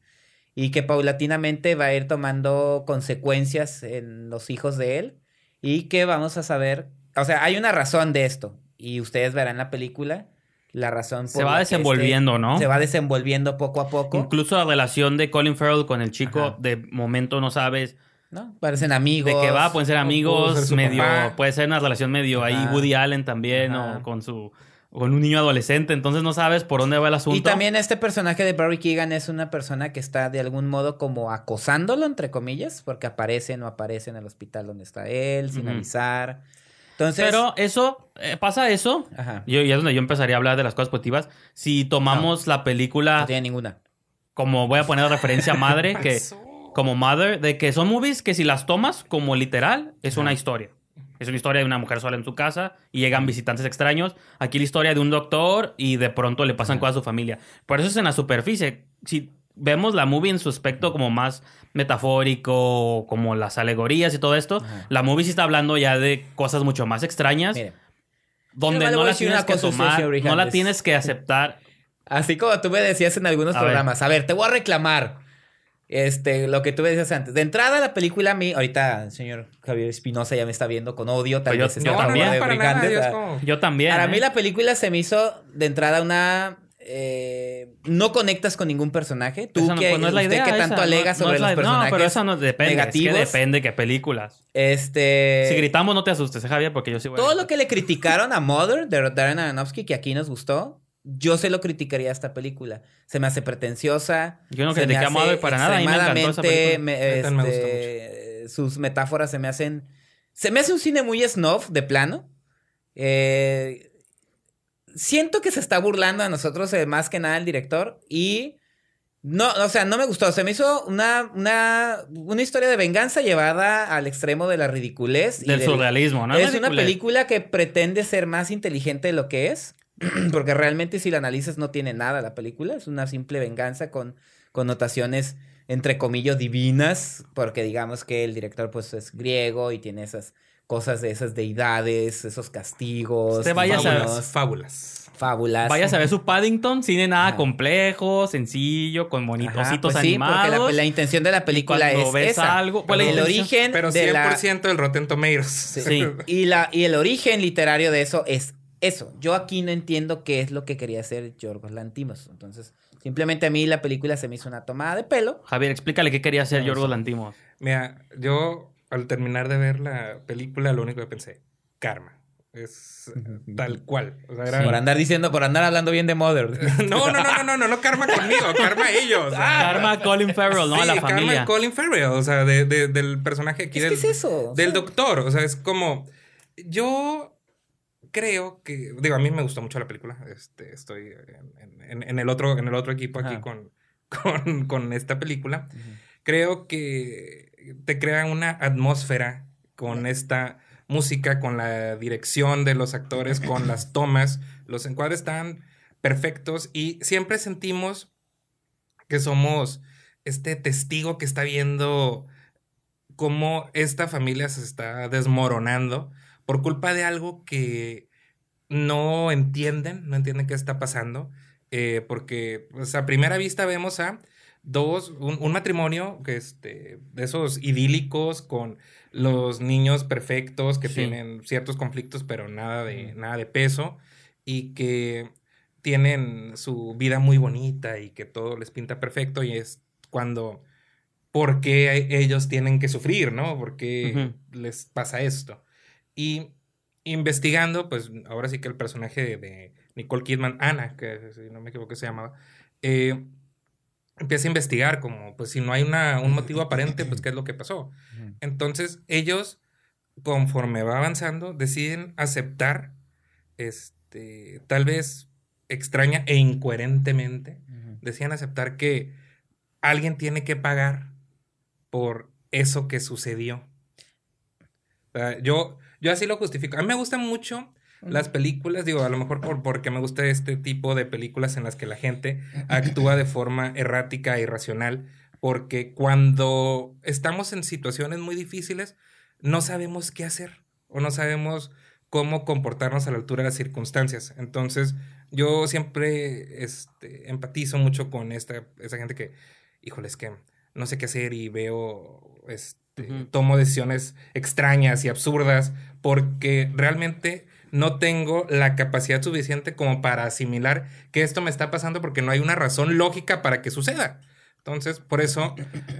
Y que paulatinamente va a ir tomando consecuencias en los hijos de él. Y que vamos a saber, o sea, hay una razón de esto. Y ustedes verán la película la razón por se va desenvolviendo, ¿no? Se va desenvolviendo poco a poco. Incluso la relación de Colin Farrell con el chico, de momento no sabes. ¿No? Parecen amigos. De qué va, pueden ser amigos, medio. Puede ser una relación medio ahí, Woody Allen también, o con su. Con un niño adolescente, entonces no sabes por dónde va el asunto. Y también este personaje de Barry Keegan es una persona que está de algún modo como acosándolo, entre comillas, porque aparece, no aparece en el hospital donde está él, sin avisar. Pero eso, eh, pasa eso. Ajá. y es donde yo empezaría a hablar de las cosas positivas. Si tomamos la película. No tiene ninguna. Como voy a poner referencia a Madre, que. Como Mother, de que son movies que si las tomas como literal, es una historia. Es una historia de una mujer sola en su casa y llegan visitantes extraños. Aquí la historia de un doctor y de pronto le pasan cosas a su familia. Por eso es en la superficie. Si vemos la movie en su aspecto como más metafórico, como las alegorías y todo esto, la movie sí está hablando ya de cosas mucho más extrañas. donde no la tienes que tomar, no la tienes que aceptar. Así como tú me decías en algunos programas, a ver, te voy a reclamar. Este, lo que tú me decías antes. De entrada, la película a mí, ahorita el señor Javier Espinosa ya me está viendo con odio, tal vez yo, también, yo también. Para mí ¿eh? la película se me hizo de entrada una eh, no conectas con ningún personaje. Tú que, pues, no es la idea, que tanto alega sobre los personajes. No, pero eso no depende. Negativos. Es que depende qué películas. Este. Si gritamos, no te asustes, ¿eh, Javier, porque yo sí voy Todo lo que le criticaron a Mother de Darren Aronofsky, que aquí nos gustó, yo se lo criticaría a esta película. Se me hace pretenciosa. Yo no critiqué a Mother para nada. Extremadamente. Este, sus metáforas se me hacen. Se me hace un cine muy snuff de plano. Eh siento que se está burlando a nosotros eh, más que nada el director y no, o sea, no me gustó. Se me hizo una, una, una historia de venganza llevada al extremo de la ridiculez. Del, surrealismo, ¿no? Es una película que pretende ser más inteligente de lo que es, porque realmente si la analizas no tiene nada la película, es una simple venganza con connotaciones entre comillas divinas, porque digamos que el director pues es griego y tiene esas cosas de esas deidades, esos castigos. Te vayas a fábulas. Fábulas. Vayas a ver su Paddington, cine nada complejo, sencillo, con monitositos pues animados. Sí, la, intención de la película es ves algo, pues el origen pero 100% del Rotten Tomatoes. Sí. y la y el origen literario de eso es eso. Yo aquí no entiendo qué es lo que quería hacer Yorgos Lantimos. Entonces, simplemente a mí la película se me hizo una tomada de pelo. Javier, explícale qué quería hacer Yorgos Lantimos. Mira, yo al terminar de ver la película, lo único que pensé, karma. Es tal cual. Por andar diciendo, por andar hablando bien de Mother. no, no, no, no, no, no, karma conmigo, karma ellos. karma Colin Farrell, no a la familia. Karma Colin Farrell, o sea, de, del personaje aquí. del, ¿Qué es eso? Del doctor, o sea, es como. Yo creo que. Digo, a mí me gustó mucho la película. Este, estoy en, el, otro, en el otro equipo aquí con, con, con, esta película. Creo que te crea una atmósfera con esta música, con la dirección de los actores, con las tomas. Los encuadres están perfectos y siempre sentimos que somos este testigo que está viendo cómo esta familia se está desmoronando por culpa de algo que no entienden, no entienden qué está pasando, eh, porque pues, a primera vista vemos a Dos, un, matrimonio que este, de esos idílicos con los niños perfectos que tienen ciertos conflictos, pero nada de, nada de peso, y que tienen su vida muy bonita y que todo les pinta perfecto, y es cuando, ¿por qué ellos tienen que sufrir, no? ¿Por qué les pasa esto? Y investigando, pues ahora sí que el personaje de, Nicole Kidman, Ana, que si no me equivoco se llamaba, eh, empieza a investigar como, pues si no hay una, un motivo aparente, pues qué es lo que pasó. Entonces ellos, conforme va avanzando, deciden aceptar, este, tal vez extraña e incoherentemente, deciden aceptar que alguien tiene que pagar por eso que sucedió. yo, yo así lo justifico. A mí me gusta mucho las películas, digo, a lo mejor por, porque me gusta este tipo de películas en las que la gente actúa de forma errática e irracional, porque cuando estamos en situaciones muy difíciles, no sabemos qué hacer o no sabemos cómo comportarnos a la altura de las circunstancias. Entonces, yo siempre este, empatizo mucho con esta, esa gente que, híjole, es que no sé qué hacer y veo, este, tomo decisiones extrañas y absurdas porque realmente no tengo la capacidad suficiente como para asimilar que esto me está pasando porque no hay una razón lógica para que suceda. Entonces, por eso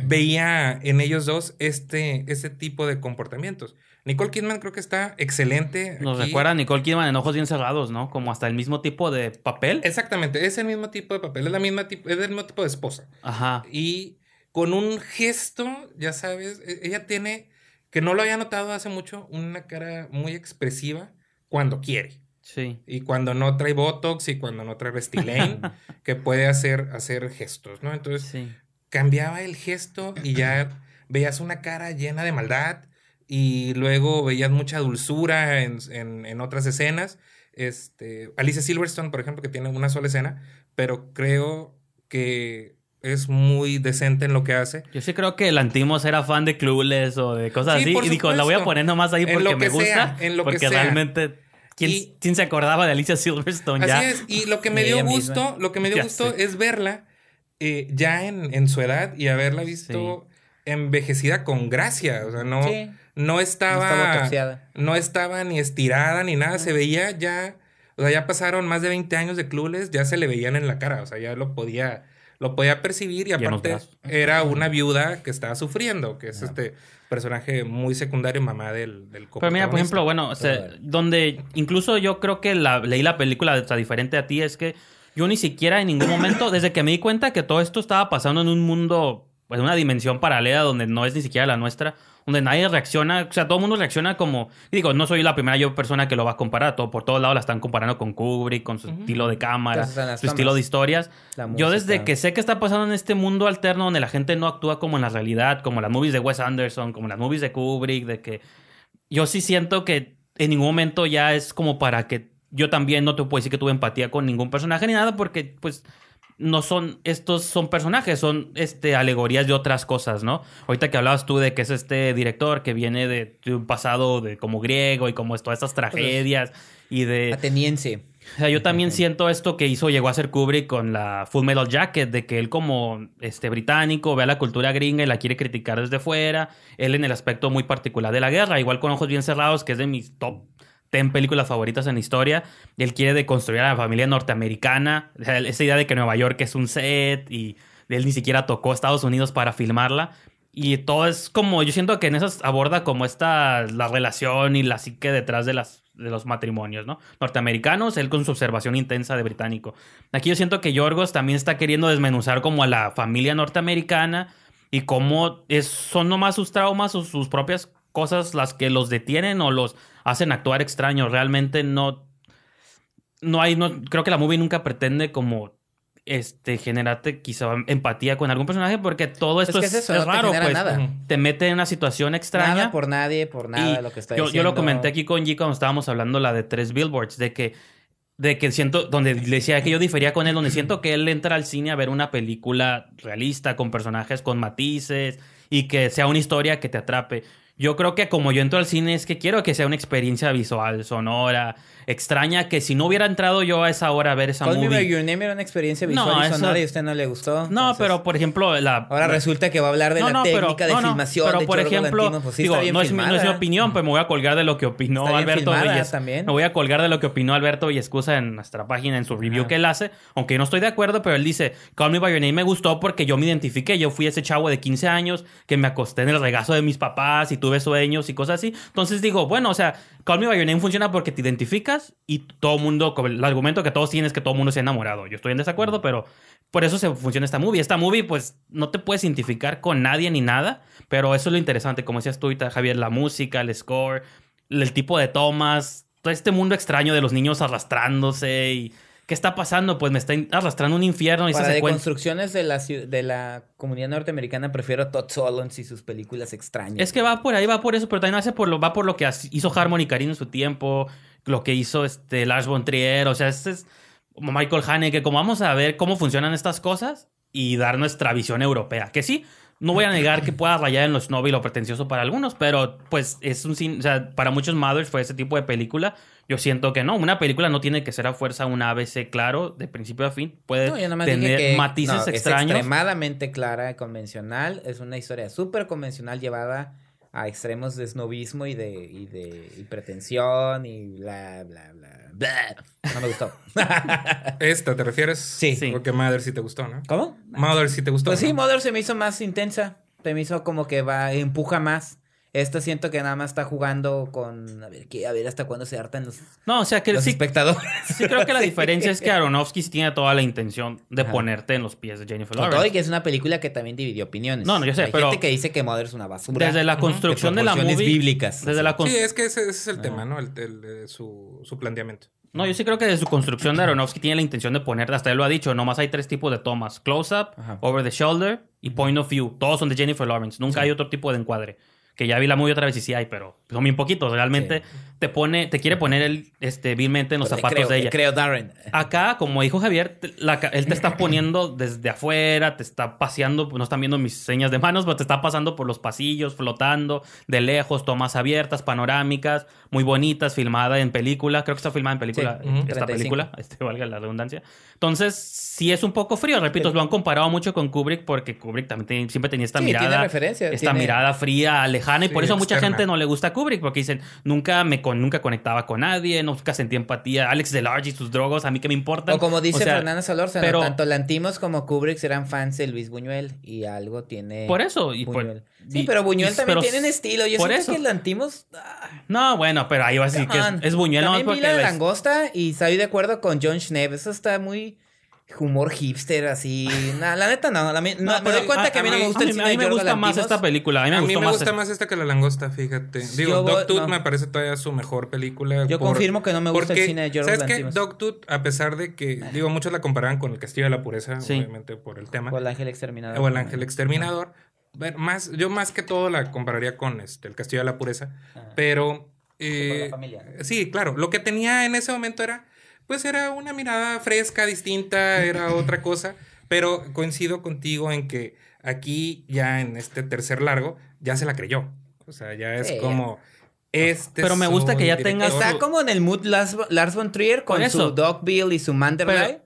veía en ellos dos este, este tipo de comportamientos. Nicole Kidman creo que está excelente. Nos recuerda a Nicole Kidman en Ojos Bien Cerrados, ¿no? Como hasta el mismo tipo de papel. Exactamente, es el mismo tipo de papel, es, la misma es el mismo tipo de esposa. Ajá. Y con un gesto, ya sabes, e, ella tiene, que no lo había notado hace mucho, una cara muy expresiva cuando quiere. Sí. Y cuando no trae Botox y cuando no trae Restylane, que puede hacer, hacer gestos, ¿no? Entonces, cambiaba el gesto y ya veías una cara llena de maldad y luego veías mucha dulzura en, en, otras escenas. Este, Alicia Silverstone, por ejemplo, que tiene una sola escena, pero creo que es muy decente en lo que hace. Yo sí creo que el Antimos era fan de Clueless o de cosas así. Y dijo, la voy a poner nomás ahí porque me gusta. En lo porque realmente ¿Quién, se acordaba de Alicia Silverstone ya? Es. Y lo que me dio gusto, lo que me dio gusto es verla eh, ya en, su edad y haberla visto envejecida con gracia. O sea, no, no estaba. No estaba, ni estirada ni nada. Se veía ya. O sea, ya pasaron más de 20 años de clubes, ya se le veían en la cara. O sea, ya lo podía, lo podía percibir y aparte era una viuda que estaba sufriendo, que es este personaje muy secundario, mamá del, del Pero mira, por ejemplo, bueno, donde incluso yo creo que la, leí la película está diferente a ti, es que yo ni siquiera en ningún momento, desde que me di cuenta que todo esto estaba pasando en un mundo, pues una dimensión paralela donde no es ni siquiera la nuestra, donde nadie reacciona, o sea, todo el mundo reacciona como, digo, no soy la primera yo persona que lo va a comparar, todo, por todos lados la están comparando con Kubrick, con su estilo de cámara, su estilo de historias. Yo desde que sé que está pasando en este mundo alterno donde la gente no actúa como en la realidad, como las movies de Wes Anderson, como las movies de Kubrick, de que yo sí siento que en ningún momento ya es como para que yo también no te puedo decir que tuve empatía con ningún personaje ni nada porque pues no son, estos son personajes, son este, alegorías de otras cosas, ¿no? Ahorita que hablabas tú de que es este director que viene de, un pasado de como griego y como todas estas tragedias y de... Ateniense. O sea, yo también siento esto que hizo, llegó a ser Kubrick con la Full Metal Jacket, de que él como este británico ve a la cultura gringa y la quiere criticar desde fuera, él en el aspecto muy particular de la guerra, igual con Ojos Bien Cerrados, que es de mis top ten películas favoritas en la historia. Él quiere deconstruir a la familia norteamericana. esa idea de que Nueva York es un set y él ni siquiera tocó Estados Unidos para filmarla. Y todo es como, yo siento que en esas aborda como esta, la relación y la psique detrás de, las, de los matrimonios, ¿no? Norteamericanos, él con su observación intensa de británico. Aquí yo siento que Yorgos también está queriendo desmenuzar como a la familia norteamericana y cómo es, son nomás sus traumas o sus propias cosas las que los detienen o los hacen actuar extraño. Realmente no. No hay. No, creo que la movie nunca pretende como. Este, generarte quizá empatía con algún personaje porque todo esto es, raro, pues. Te mete en una situación extraña. Nada por nadie, por nada, lo que está yo, Yo lo comenté aquí con G cuando estábamos hablando la de tres billboards, de que de que siento, donde le decía que yo difería con él, donde siento que él entra al cine a ver una película realista, con personajes con matices y que sea una historia que te atrape. Yo creo que como yo entro al cine es que quiero que sea una experiencia visual, sonora, extraña, que si no hubiera entrado yo a esa hora a ver esa Call movie... Me Your Name era una experiencia visual y sonora y a usted no le gustó. No, pero por ejemplo... La... Ahora resulta que va a hablar de la técnica de filmación pero por ejemplo, pues digo, no, es mi, no, es mi, opinión, pero me voy a colgar de lo que opinó Alberto Me voy a colgar de lo que opinó Alberto y excusa en nuestra página, en su review que él hace, aunque yo no estoy de acuerdo, pero él dice, Call Me By Your Name me gustó porque yo me identifiqué, yo fui ese chavo de 15 años que me acosté en el regazo de mis papás y tuve sueños y cosas así. Entonces digo, bueno, o sea, Call Me By Your Name funciona porque te identificas y todo el mundo, el argumento que todos tienen es que todo el mundo se ha enamorado. Yo estoy en desacuerdo, pero por eso se funciona esta movie. Esta movie, pues, no te puedes identificar con nadie ni nada, pero eso es lo interesante, como decías tú, Javier, la música, el score, el tipo de tomas, todo este mundo extraño de los niños arrastrándose y ¿Qué está pasando? Pues me está arrastrando un infierno. Y Para deconstrucciones de la, de la comunidad norteamericana, prefiero Todd Solondz y sus películas extrañas. Es que va por ahí, va por eso, pero también hace por lo, va por lo que hizo Harmony Karine en su tiempo, lo que hizo este Lars von Trier, o sea, este es Michael Haneke, como vamos a ver cómo funcionan estas cosas y dar nuestra visión europea. Que sí, no voy a negar que pueda rayar en lo snob y lo pretencioso para algunos, pero pues es un o sea, para muchos mothers fue ese tipo de película yo siento que no, una película no tiene que ser a fuerza un ABC claro de principio a fin. Puede tener matices extraños. Es extremadamente clara, convencional. Es una historia súper convencional llevada a extremos de snobismo y de, y de y pretensión y bla, bla, bla, No me gustó. ¿Esta te refieres? Sí. Porque Mother sí te gustó, ¿no? ¿Cómo? Mother sí te gustó. Pues sí, Mother se me hizo más intensa. Se me hizo como que va, empuja más. Esto siento que nada más está jugando con. A ver, a ver hasta cuándo se hartan los, no, o sea que los sí, espectadores. Sí, creo que la diferencia es que Aronofsky tiene toda la intención de ponerte en los pies de Jennifer Lawrence. Todo y que es una película que también dividió opiniones. No, no, yo sé, Hay gente que dice que Mother es una basura. Desde la construcción de, la movie. bíblicas. Desde la sí, es que ese, es el tema, ¿no? El, su, su planteamiento. No, yo sí creo que desde su construcción de Aronofsky tiene la intención de ponerte, hasta él lo ha dicho, nomás hay tres tipos de tomas: close-up, over the shoulder y point of view. Todos son de Jennifer Lawrence. Nunca hay otro tipo de encuadre. Que ya vi la movie otra vez y sí hay, pero son bien poquitos. Realmente te pone, te quiere poner el, este, vilmente en los pues zapatos de ella. creo, Darren. Acá, como dijo Javier, él te está poniendo desde afuera, te está paseando, no están viendo mis señas de manos, pero te está pasando por los pasillos, flotando, de lejos, tomas abiertas, panorámicas, muy bonitas, filmada en película. Creo que está filmada en película, esta película, este valga la redundancia. Entonces, sí es un poco frío, repito, lo han comparado mucho con Kubrick porque Kubrick también siempre tenía esta mirada, esta mirada fría, lejana y por eso mucha gente no le gusta Kubrick porque dicen, nunca me nunca conectaba con nadie, nunca sentí empatía. Alex Delarge y sus drogos, a mí que me importan. O como dice Fernanda Solórzano, pero, tanto Lantimos como Kubrick eran fans de Luis Buñuel y algo tiene. Por eso. Y sí, pero Buñuel también tiene un estilo. Yo por eso. que Lantimos. Ah. No, bueno, pero ahí va a decir que es, Buñuel. También no, vi la langosta y estoy de acuerdo con John Schneeb. Eso está muy humor hipster así. la neta no. me doy cuenta que a mí no me gusta el cine A mí me gusta más esta película. A mí me, gusta más esta que La Langosta, fíjate. Digo, Dogtooth me parece todavía su mejor película. Yo confirmo que no me gusta el cine de George ¿Sabes qué? Dogtooth, a pesar de que, digo, muchos la comparaban con El Castillo de la Pureza, obviamente por el tema. O El Ángel Exterminador. O El Ángel Exterminador. más, yo más que todo la compararía con este, El Castillo de la Pureza. Pero... Eh, sí, claro. Lo que tenía en ese momento era pues era una mirada fresca, distinta, era otra cosa, pero coincido contigo en que aquí ya en este tercer largo ya se la creyó. O sea, ya es como... Este pero me gusta que ya tenga. Está como en el mood Lars, Lars von Trier con, su Dogville y su Manderley.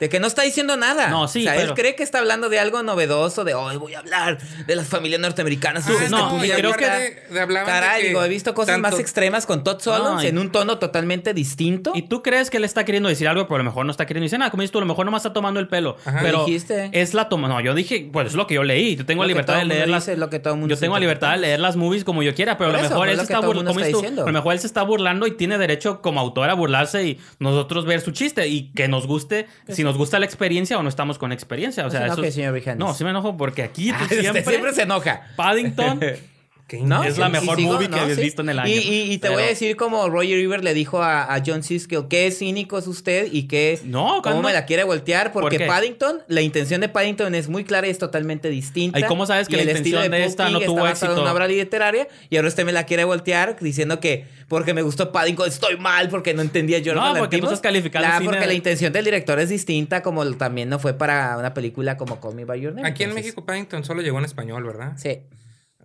De que no está diciendo nada. No, sí. O sea, él cree que está hablando de algo novedoso, de hoy voy a hablar de las familias norteamericanas. Ah, no, creo que de, Caray, digo, he visto cosas más extremas con Todd Solondz en un tono totalmente distinto. Y tú crees que él está queriendo decir algo, pero a lo mejor no está queriendo decir nada. Como dices tú, a lo mejor nomás está tomando el pelo. Ajá. Pero dijiste? es la toma. No, yo dije, pues es lo que yo leí. Yo tengo la libertad de leerlas. Lo que todo mundo yo tengo la libertad de leer las movies como yo quiera, pero a lo mejor él se está burlando. A lo mejor él se está burlando y tiene derecho como autor a burlarse y nosotros ver su chiste y que nos guste, si nos gusta la experiencia o no estamos con experiencia. O sea, no señor No, sí me enojo porque aquí ah, siempre, siempre se enoja. Paddington ¿No? Es la mejor movie que habéis visto en el año. Y, te voy a decir como Roger River le dijo a, John Siskel, qué cínico es usted y qué... No, ¿Cómo me la quiere voltear? Porque Paddington, la intención de Paddington es muy clara y es totalmente distinta. ¿Y cómo sabes que la intención de, esta no tuvo éxito? en una obra literaria y ahora usted me la quiere voltear diciendo que porque me gustó Paddington estoy mal porque no entendía yo No, porque tú estás calificando la, Porque la intención del director es distinta como también no fue para una película como Call Me By Your Name. Aquí en México Paddington solo llegó en español, ¿verdad? Sí.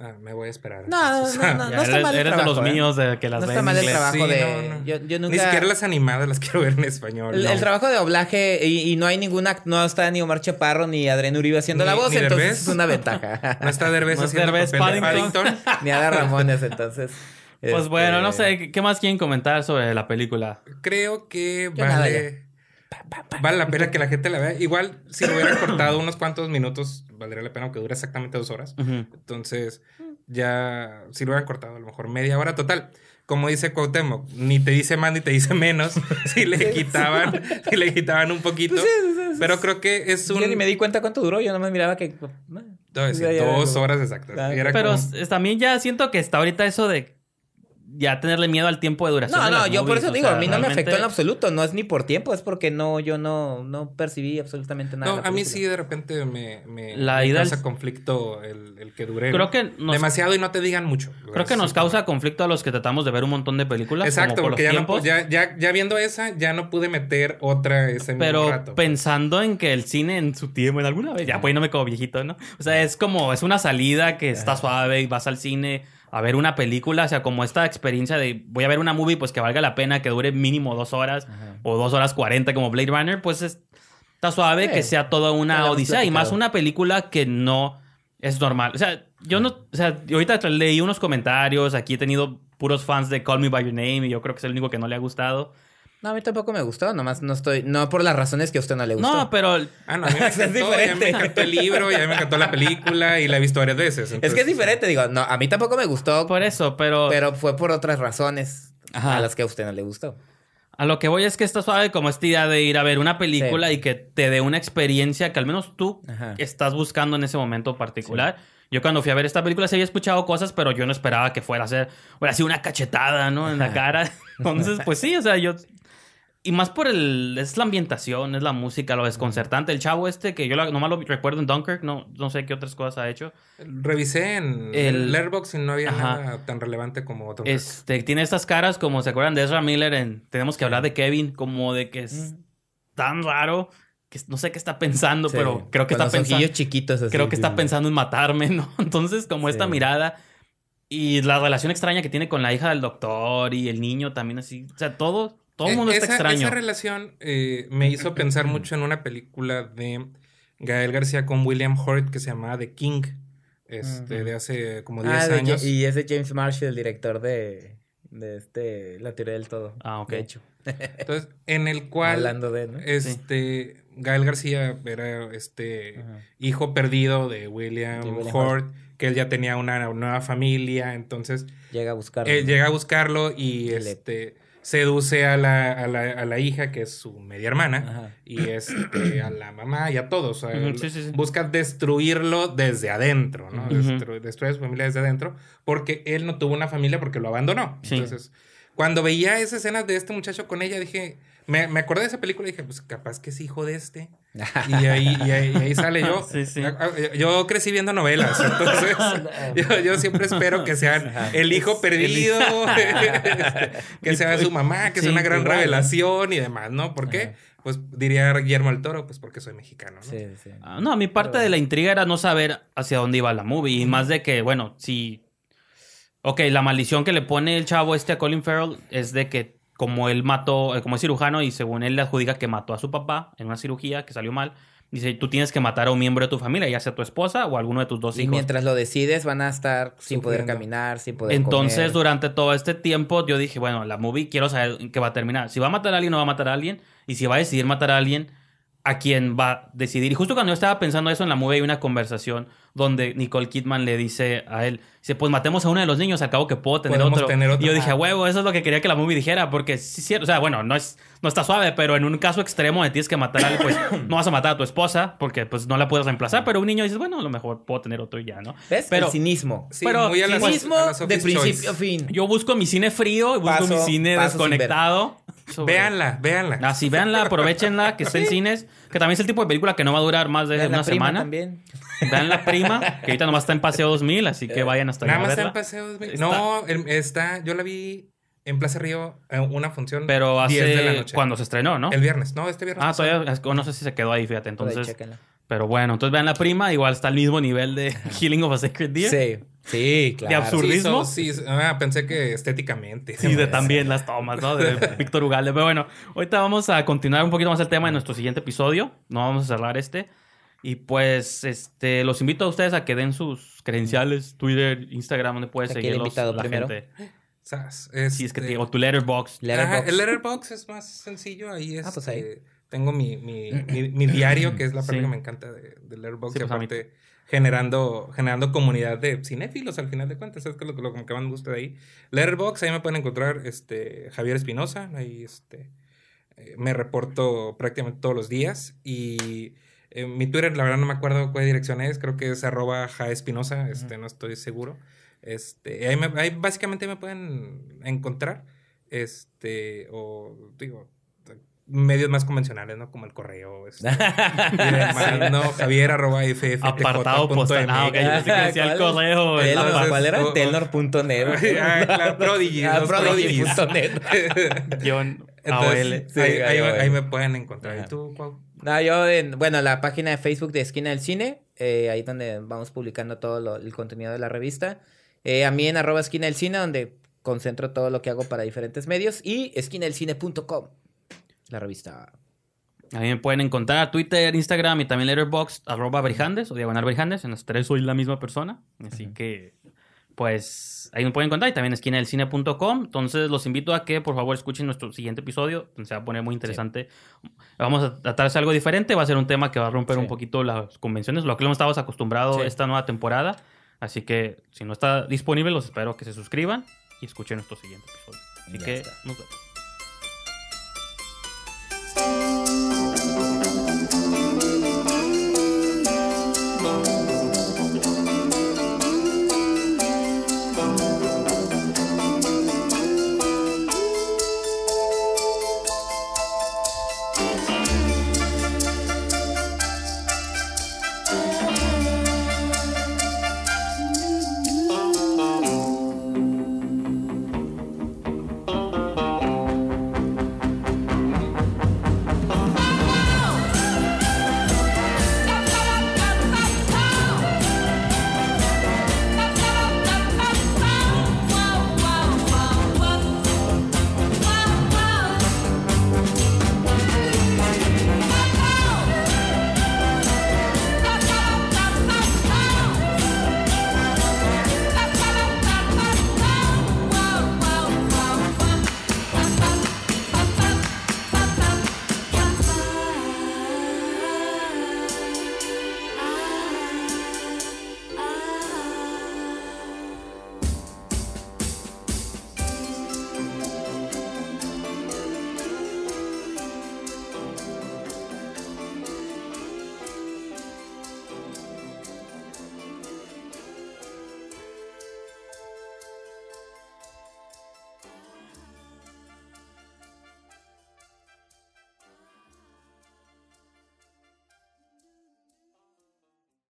Ah, me voy a esperar. No, no, no, no, está mal el Eres de los ¿eh? míos de que las no ven está mal el trabajo de... Yo, yo, nunca... Ni siquiera las animadas las quiero ver en español. El, trabajo de doblaje y, no hay ninguna... No está ni Omar Chaparro ni Adrián Uribe haciendo la voz, entonces es una ventaja. no está Derbez no haciendo Derbez, Paddington. ni Ada Ramones, entonces... Pues bueno, no este, sé, ¿qué más quieren comentar sobre la película? Creo que vale... Vale la pena que la gente la vea. Igual, si lo hubieran cortado unos cuantos minutos, valdría la pena, aunque dure exactamente dos horas. Entonces, ya, si lo hubieran cortado, a lo mejor media hora total. Como dice Cuauhtémoc, ni te dice más ni te dice menos. si le quitaban, si le quitaban un poquito. Pues pero creo que es un. Yo ni me di cuenta cuánto duró, yo nomás miraba que. dos horas exactas. Pero también ya siento que está ahorita eso de ya tenerle miedo al tiempo de duración. No, no, yo por eso digo, a mí no me afectó en absoluto, no es ni por tiempo, es porque no, yo no, no percibí absolutamente nada. No, a mí sí de repente me, me, causa conflicto el, el, que dure creo que demasiado y no te digan mucho. Creo que nos causa conflicto a los que tratamos de ver un montón de películas. Exacto, porque ya, no, ya, ya, ya, viendo esa, ya no pude meter otra ese Pero mismo rato. pensando en que el cine en su tiempo, en alguna vez, ya pues no me como viejito, ¿no? O sea, es como, es una salida que está suave y vas al cine a ver una película, o sea, como esta experiencia de voy a ver una movie, pues que valga la pena, que dure mínimo dos horas o dos horas cuarenta como Blade Runner, pues está suave que sea toda una odisea y más una película que no es normal. O sea, yo no, o sea, ahorita leí unos comentarios, aquí he tenido puros fans de Call Me By Your Name y yo creo que es el único que no le ha gustado. No, a mí tampoco me gustó, nomás no estoy, no por las razones que a usted no le gustó. No, pero... Ah, no, a mí me encantó, ya me encantó el libro, ya me encantó la película y la he visto varias veces. Es que es diferente, digo, no, a mí tampoco me gustó. Por eso, pero... Pero fue por otras razones a las que a usted no le gustó. A lo que voy es que está suave como esta idea de ir a ver una película y que te dé una experiencia que al menos tú estás buscando en ese momento particular. Yo cuando fui a ver esta película sí había escuchado cosas, pero yo no esperaba que fuera a ser, fuera así una cachetada, ¿no? En la cara. Entonces, pues sí, o sea, yo Y más por el. Es la ambientación, es la música, lo desconcertante. El chavo este, que yo nomás lo recuerdo en Dunkirk, no, no sé qué otras cosas ha hecho. Revisé en el Letterboxd y no había nada tan relevante como Dunkirk. Este, tiene estas caras como, ¿se acuerdan de Ezra Miller en Tenemos que hablar de Kevin? Como de que es tan raro que no sé qué está pensando, pero creo que está pensando. chiquitos Creo que está pensando en matarme, ¿no? Entonces, como esta mirada. Y la relación extraña que tiene con la hija del doctor y el niño también así. O sea, todo todo el mundo está extraño. Esa relación eh, me hizo pensar mucho en una película de Gael García con William Hurt que se llamaba The King, este, de hace como 10 ah, años. y es de James Marshall, el director de, de este, La teoría del todo. Ah, ok. De hecho. Entonces, en el cual. Hablando de, Este. Gael García era este hijo perdido de William, Hurt, que él ya tenía una nueva familia, entonces. Llega a buscarlo. llega a buscarlo y este seduce a la, a la, a la hija, que es su media hermana, y este, a la mamá y a todos. Busca destruirlo desde adentro, ¿no? destruir a su familia desde adentro, porque él no tuvo una familia porque lo abandonó. Entonces, cuando veía esa escena de este muchacho con ella, dije, me, me acordé de esa película y dije, pues capaz que es hijo de este. Y ahí, y ahí, sale yo. Yo crecí viendo novelas, entonces yo, yo, siempre espero que sean el hijo perdido, este, que sea su mamá, que sea una gran revelación y demás, ¿no? ¿Por qué? Pues diría Guillermo el Toro, pues porque soy mexicano, ¿no? Sí, sí. Ah, no, mi parte de la intriga era no saber hacia dónde iba la movie y más de que, bueno, si... Ok, la maldición que le pone el chavo este a Colin Farrell es de que como él mató, eh, como es cirujano y según él le adjudica que mató a su papá en una cirugía que salió mal, dice, tú tienes que matar a un miembro de tu familia, ya sea tu esposa o alguno de tus dos hijos. Y mientras lo decides van a estar sin poder caminar, sin poder Entonces, durante todo este tiempo yo dije, bueno, la movie quiero saber qué va a terminar. Si va a matar a alguien o no va a matar a alguien. Y si va a decidir matar a alguien, a quién va a decidir. Y justo cuando yo estaba pensando eso en la movie hay una conversación donde Nicole Kidman le dice a él, dice, pues matemos a uno de los niños, al cabo que puedo tener otro. Y yo dije, huevo, eso es lo que quería que la movie dijera, porque sí, cierto, o sea, bueno, no es no está suave, pero en un caso extremo de tienes que matar a alguien, pues no vas a matar a tu esposa porque pues no la puedes reemplazar, pero un niño dices, bueno, a lo mejor puedo tener otro y ya, ¿no? ¿Ves? Pero, el cinismo. pero muy a cinismo de principio a fin. Yo busco mi cine frío y busco mi cine desconectado. Véanla, véanla. Así, véanla, aprovechenla, que esté en cines, que también es el tipo de película que no va a durar más de una semana. También. Vean la prima, que ahorita nomás está en Paseo 2000, así que vayan hasta allá. Nada más está en Paseo 2000. No, está, yo la vi en Plaza Río una función pero hace 10 de la noche. cuando se estrenó, ¿no? El viernes, no, este viernes. Ah, todavía no sé si se quedó ahí, fíjate, entonces. pero bueno, entonces vean la prima, igual está al mismo nivel de Healing of a Sacred Deer. Sí. Sí, claro. De absurdismo. Sí, ah, pensé que estéticamente. Sí, de también las tomas, ¿no? De Víctor Ugalde. Pero bueno, ahorita vamos a continuar un poquito más el tema en nuestro siguiente episodio. No vamos a cerrar este. Y pues, este, los invito a ustedes a que den sus credenciales, Twitter, Instagram, donde puedes seguirlos. invitado la primero? Gente. Sí, es que te, o tu letterbox. letterbox. el letterbox es más sencillo. Ahí es. Ah, pues ahí. Este, tengo mi, mi, mi, diario, que es la parte que me encanta de, de letterbox. y pues, aparte, generando, generando comunidad de cinéfilos al final de cuentas. Es que lo, lo, que más me gusta de ahí. Letterbox, ahí me pueden encontrar este, Javier Espinosa. Ahí este, eh, me reporto prácticamente todos los días. Y eh, mi Twitter, la verdad no me acuerdo cuál dirección es. Creo que es arroba jaespinosa. Este, no estoy seguro. Este, ahí, ahí básicamente me pueden encontrar. Este, o digo, medios más convencionales, ¿no? Como el correo. Este, no, Javier arroba Apartado postal. Ah, ok. Yo que decía el correo. ¿Cuál era? Telnor.net. Ah, Prodigy. Ah, Prodigy.net. John AOL. Sí, ahí, ahí, me pueden encontrar. ¿Y tú, Cuau? No, yo, en, bueno, la página de Facebook de Esquina del Cine, eh, ahí donde vamos publicando todo el contenido de la revista. Eh, a mí en arroba esquina del cine, donde concentro todo lo que hago para diferentes medios. Y esquinaelcine.com, la revista. A mí me pueden encontrar Twitter, Instagram y también Letterboxd, arroba Brijandes o Diagonal Brijandes. En los tres soy la misma persona. Así que, pues, ahí me pueden encontrar. Y también esquinaelcine.com. Entonces, los invito a que, por favor, escuchen nuestro siguiente episodio. Se va a poner muy interesante. Vamos a tratarse algo diferente. Va a ser un tema que va a romper un poquito las convenciones, lo que hemos estado acostumbrados esta nueva temporada. Así que si no está disponible, los espero que se suscriban y escuchen nuestro siguiente episodio. Así que nos vemos.